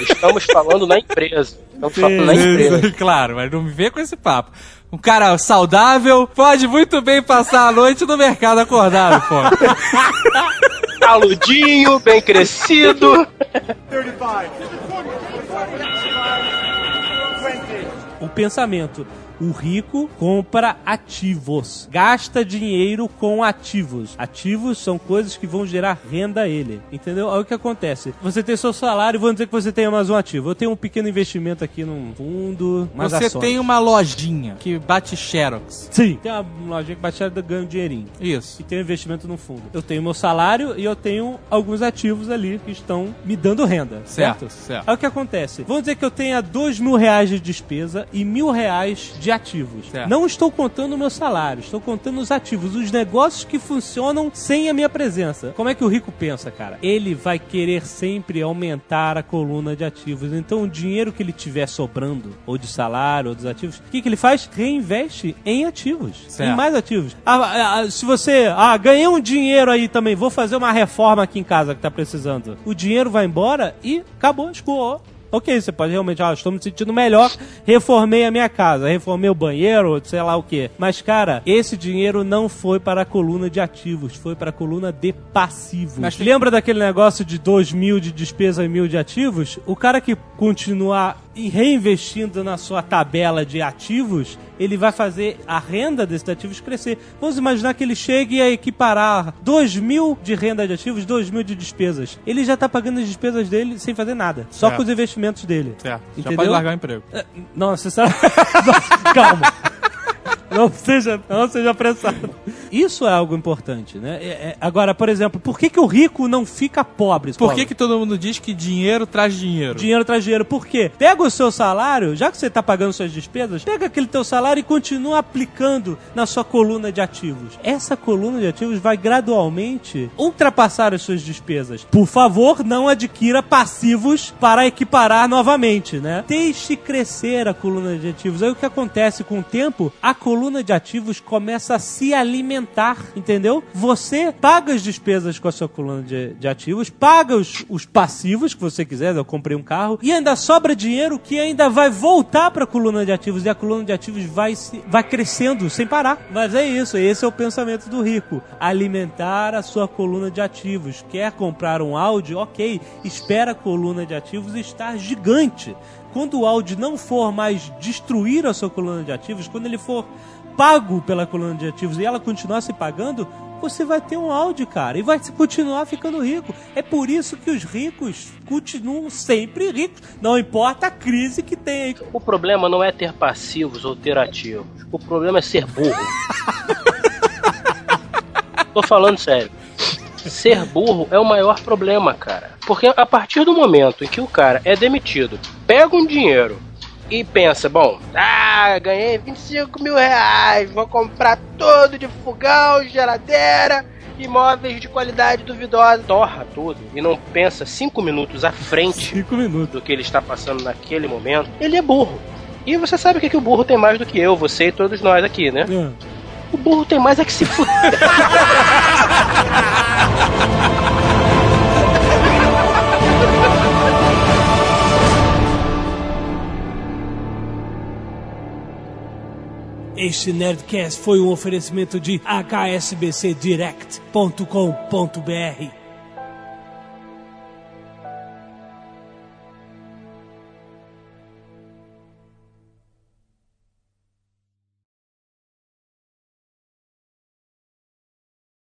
Estamos falando na empresa. Estamos falando na empresa. claro, mas não me vê com esse papo. Um cara saudável pode muito bem passar a noite no mercado acordado, pô. Taludinho, bem crescido. O pensamento. O rico compra ativos, gasta dinheiro com ativos. Ativos são coisas que vão gerar renda a ele. Entendeu? Aí o que acontece? Você tem seu salário vamos dizer que você tem mais um ativo. Eu tenho um pequeno investimento aqui num fundo, mas Você tem uma lojinha que bate xerox. Sim. Tem uma lojinha que bate e ganha um dinheirinho. Isso. E tenho investimento no fundo. Eu tenho meu salário e eu tenho alguns ativos ali que estão me dando renda. Certo, Certo? certo. Aí o que acontece? Vamos dizer que eu tenha dois mil reais de despesa e mil reais de ativos. Certo. Não estou contando o meu salário, estou contando os ativos, os negócios que funcionam sem a minha presença. Como é que o rico pensa, cara? Ele vai querer sempre aumentar a coluna de ativos. Então o dinheiro que ele tiver sobrando, ou de salário, ou dos ativos, o que, que ele faz? Reinveste em ativos. Certo. Em mais ativos. Ah, ah, ah, se você, ah, ganhei um dinheiro aí também, vou fazer uma reforma aqui em casa que tá precisando. O dinheiro vai embora e acabou, escoou. Ok, você pode realmente, ah, estou me sentindo melhor, reformei a minha casa, reformei o banheiro, sei lá o que. Mas, cara, esse dinheiro não foi para a coluna de ativos, foi para a coluna de passivos. Mas Lembra daquele negócio de 2 mil de despesa e mil de ativos? O cara que continuar e reinvestindo na sua tabela de ativos, ele vai fazer a renda desses ativos crescer. Vamos imaginar que ele chegue a equiparar 2 mil de renda de ativos, 2 mil de despesas. Ele já está pagando as despesas dele sem fazer nada, só É. com os investimentos dele. Já Entendeu? pode largar o emprego. Não, você sabe. Calma. Não seja, não seja apressado. Isso é algo importante, né? É- é- agora, por exemplo, por que, que o rico não fica pobre? Por que, que todo mundo diz que dinheiro traz dinheiro? Dinheiro traz dinheiro. Por quê? Pega o seu salário, já que você está pagando suas despesas, pega aquele teu salário e continua aplicando na sua coluna de ativos. Essa coluna de ativos vai gradualmente ultrapassar as suas despesas. Por favor, não adquira passivos para equiparar novamente, né? Deixe crescer a coluna de ativos. Aí o que acontece com o tempo? A coluna de ativos começa a se alimentar, entendeu? Você paga as despesas com a sua coluna de, de ativos, paga os, os passivos que você quiser, eu comprei um carro, e ainda sobra dinheiro que ainda vai voltar para a coluna de ativos e a coluna de ativos vai, se, vai crescendo sem parar. Mas é isso, esse é o pensamento do rico. Alimentar a sua coluna de ativos. Quer comprar um Audi? Ok, espera a coluna de ativos estar gigante. Quando o Audi não for mais destruir a sua coluna de ativos, quando ele for pago pela coluna de ativos e ela continuar se pagando, você vai ter um Audi, cara, e vai continuar ficando rico. É por isso que os ricos continuam sempre ricos, não importa a crise que tem aí. O problema não é ter passivos ou ter ativos. O problema é ser burro. Tô falando sério. Ser burro é o maior problema, cara. Porque a partir do momento em que o cara é demitido, pega um dinheiro e pensa, bom, ah, ganhei 25 mil reais, vou comprar tudo de fogão, geladeira, imóveis de qualidade duvidosa, torra tudo e não pensa cinco minutos à frente Cinco minutos. do que ele está passando naquele momento, ele é burro. E você sabe o que, que o burro tem mais do que eu, você e todos nós aqui, né? É. O burro tem mais é que se fuder. Este Nerdcast foi um oferecimento de hsbcdirect.com.br.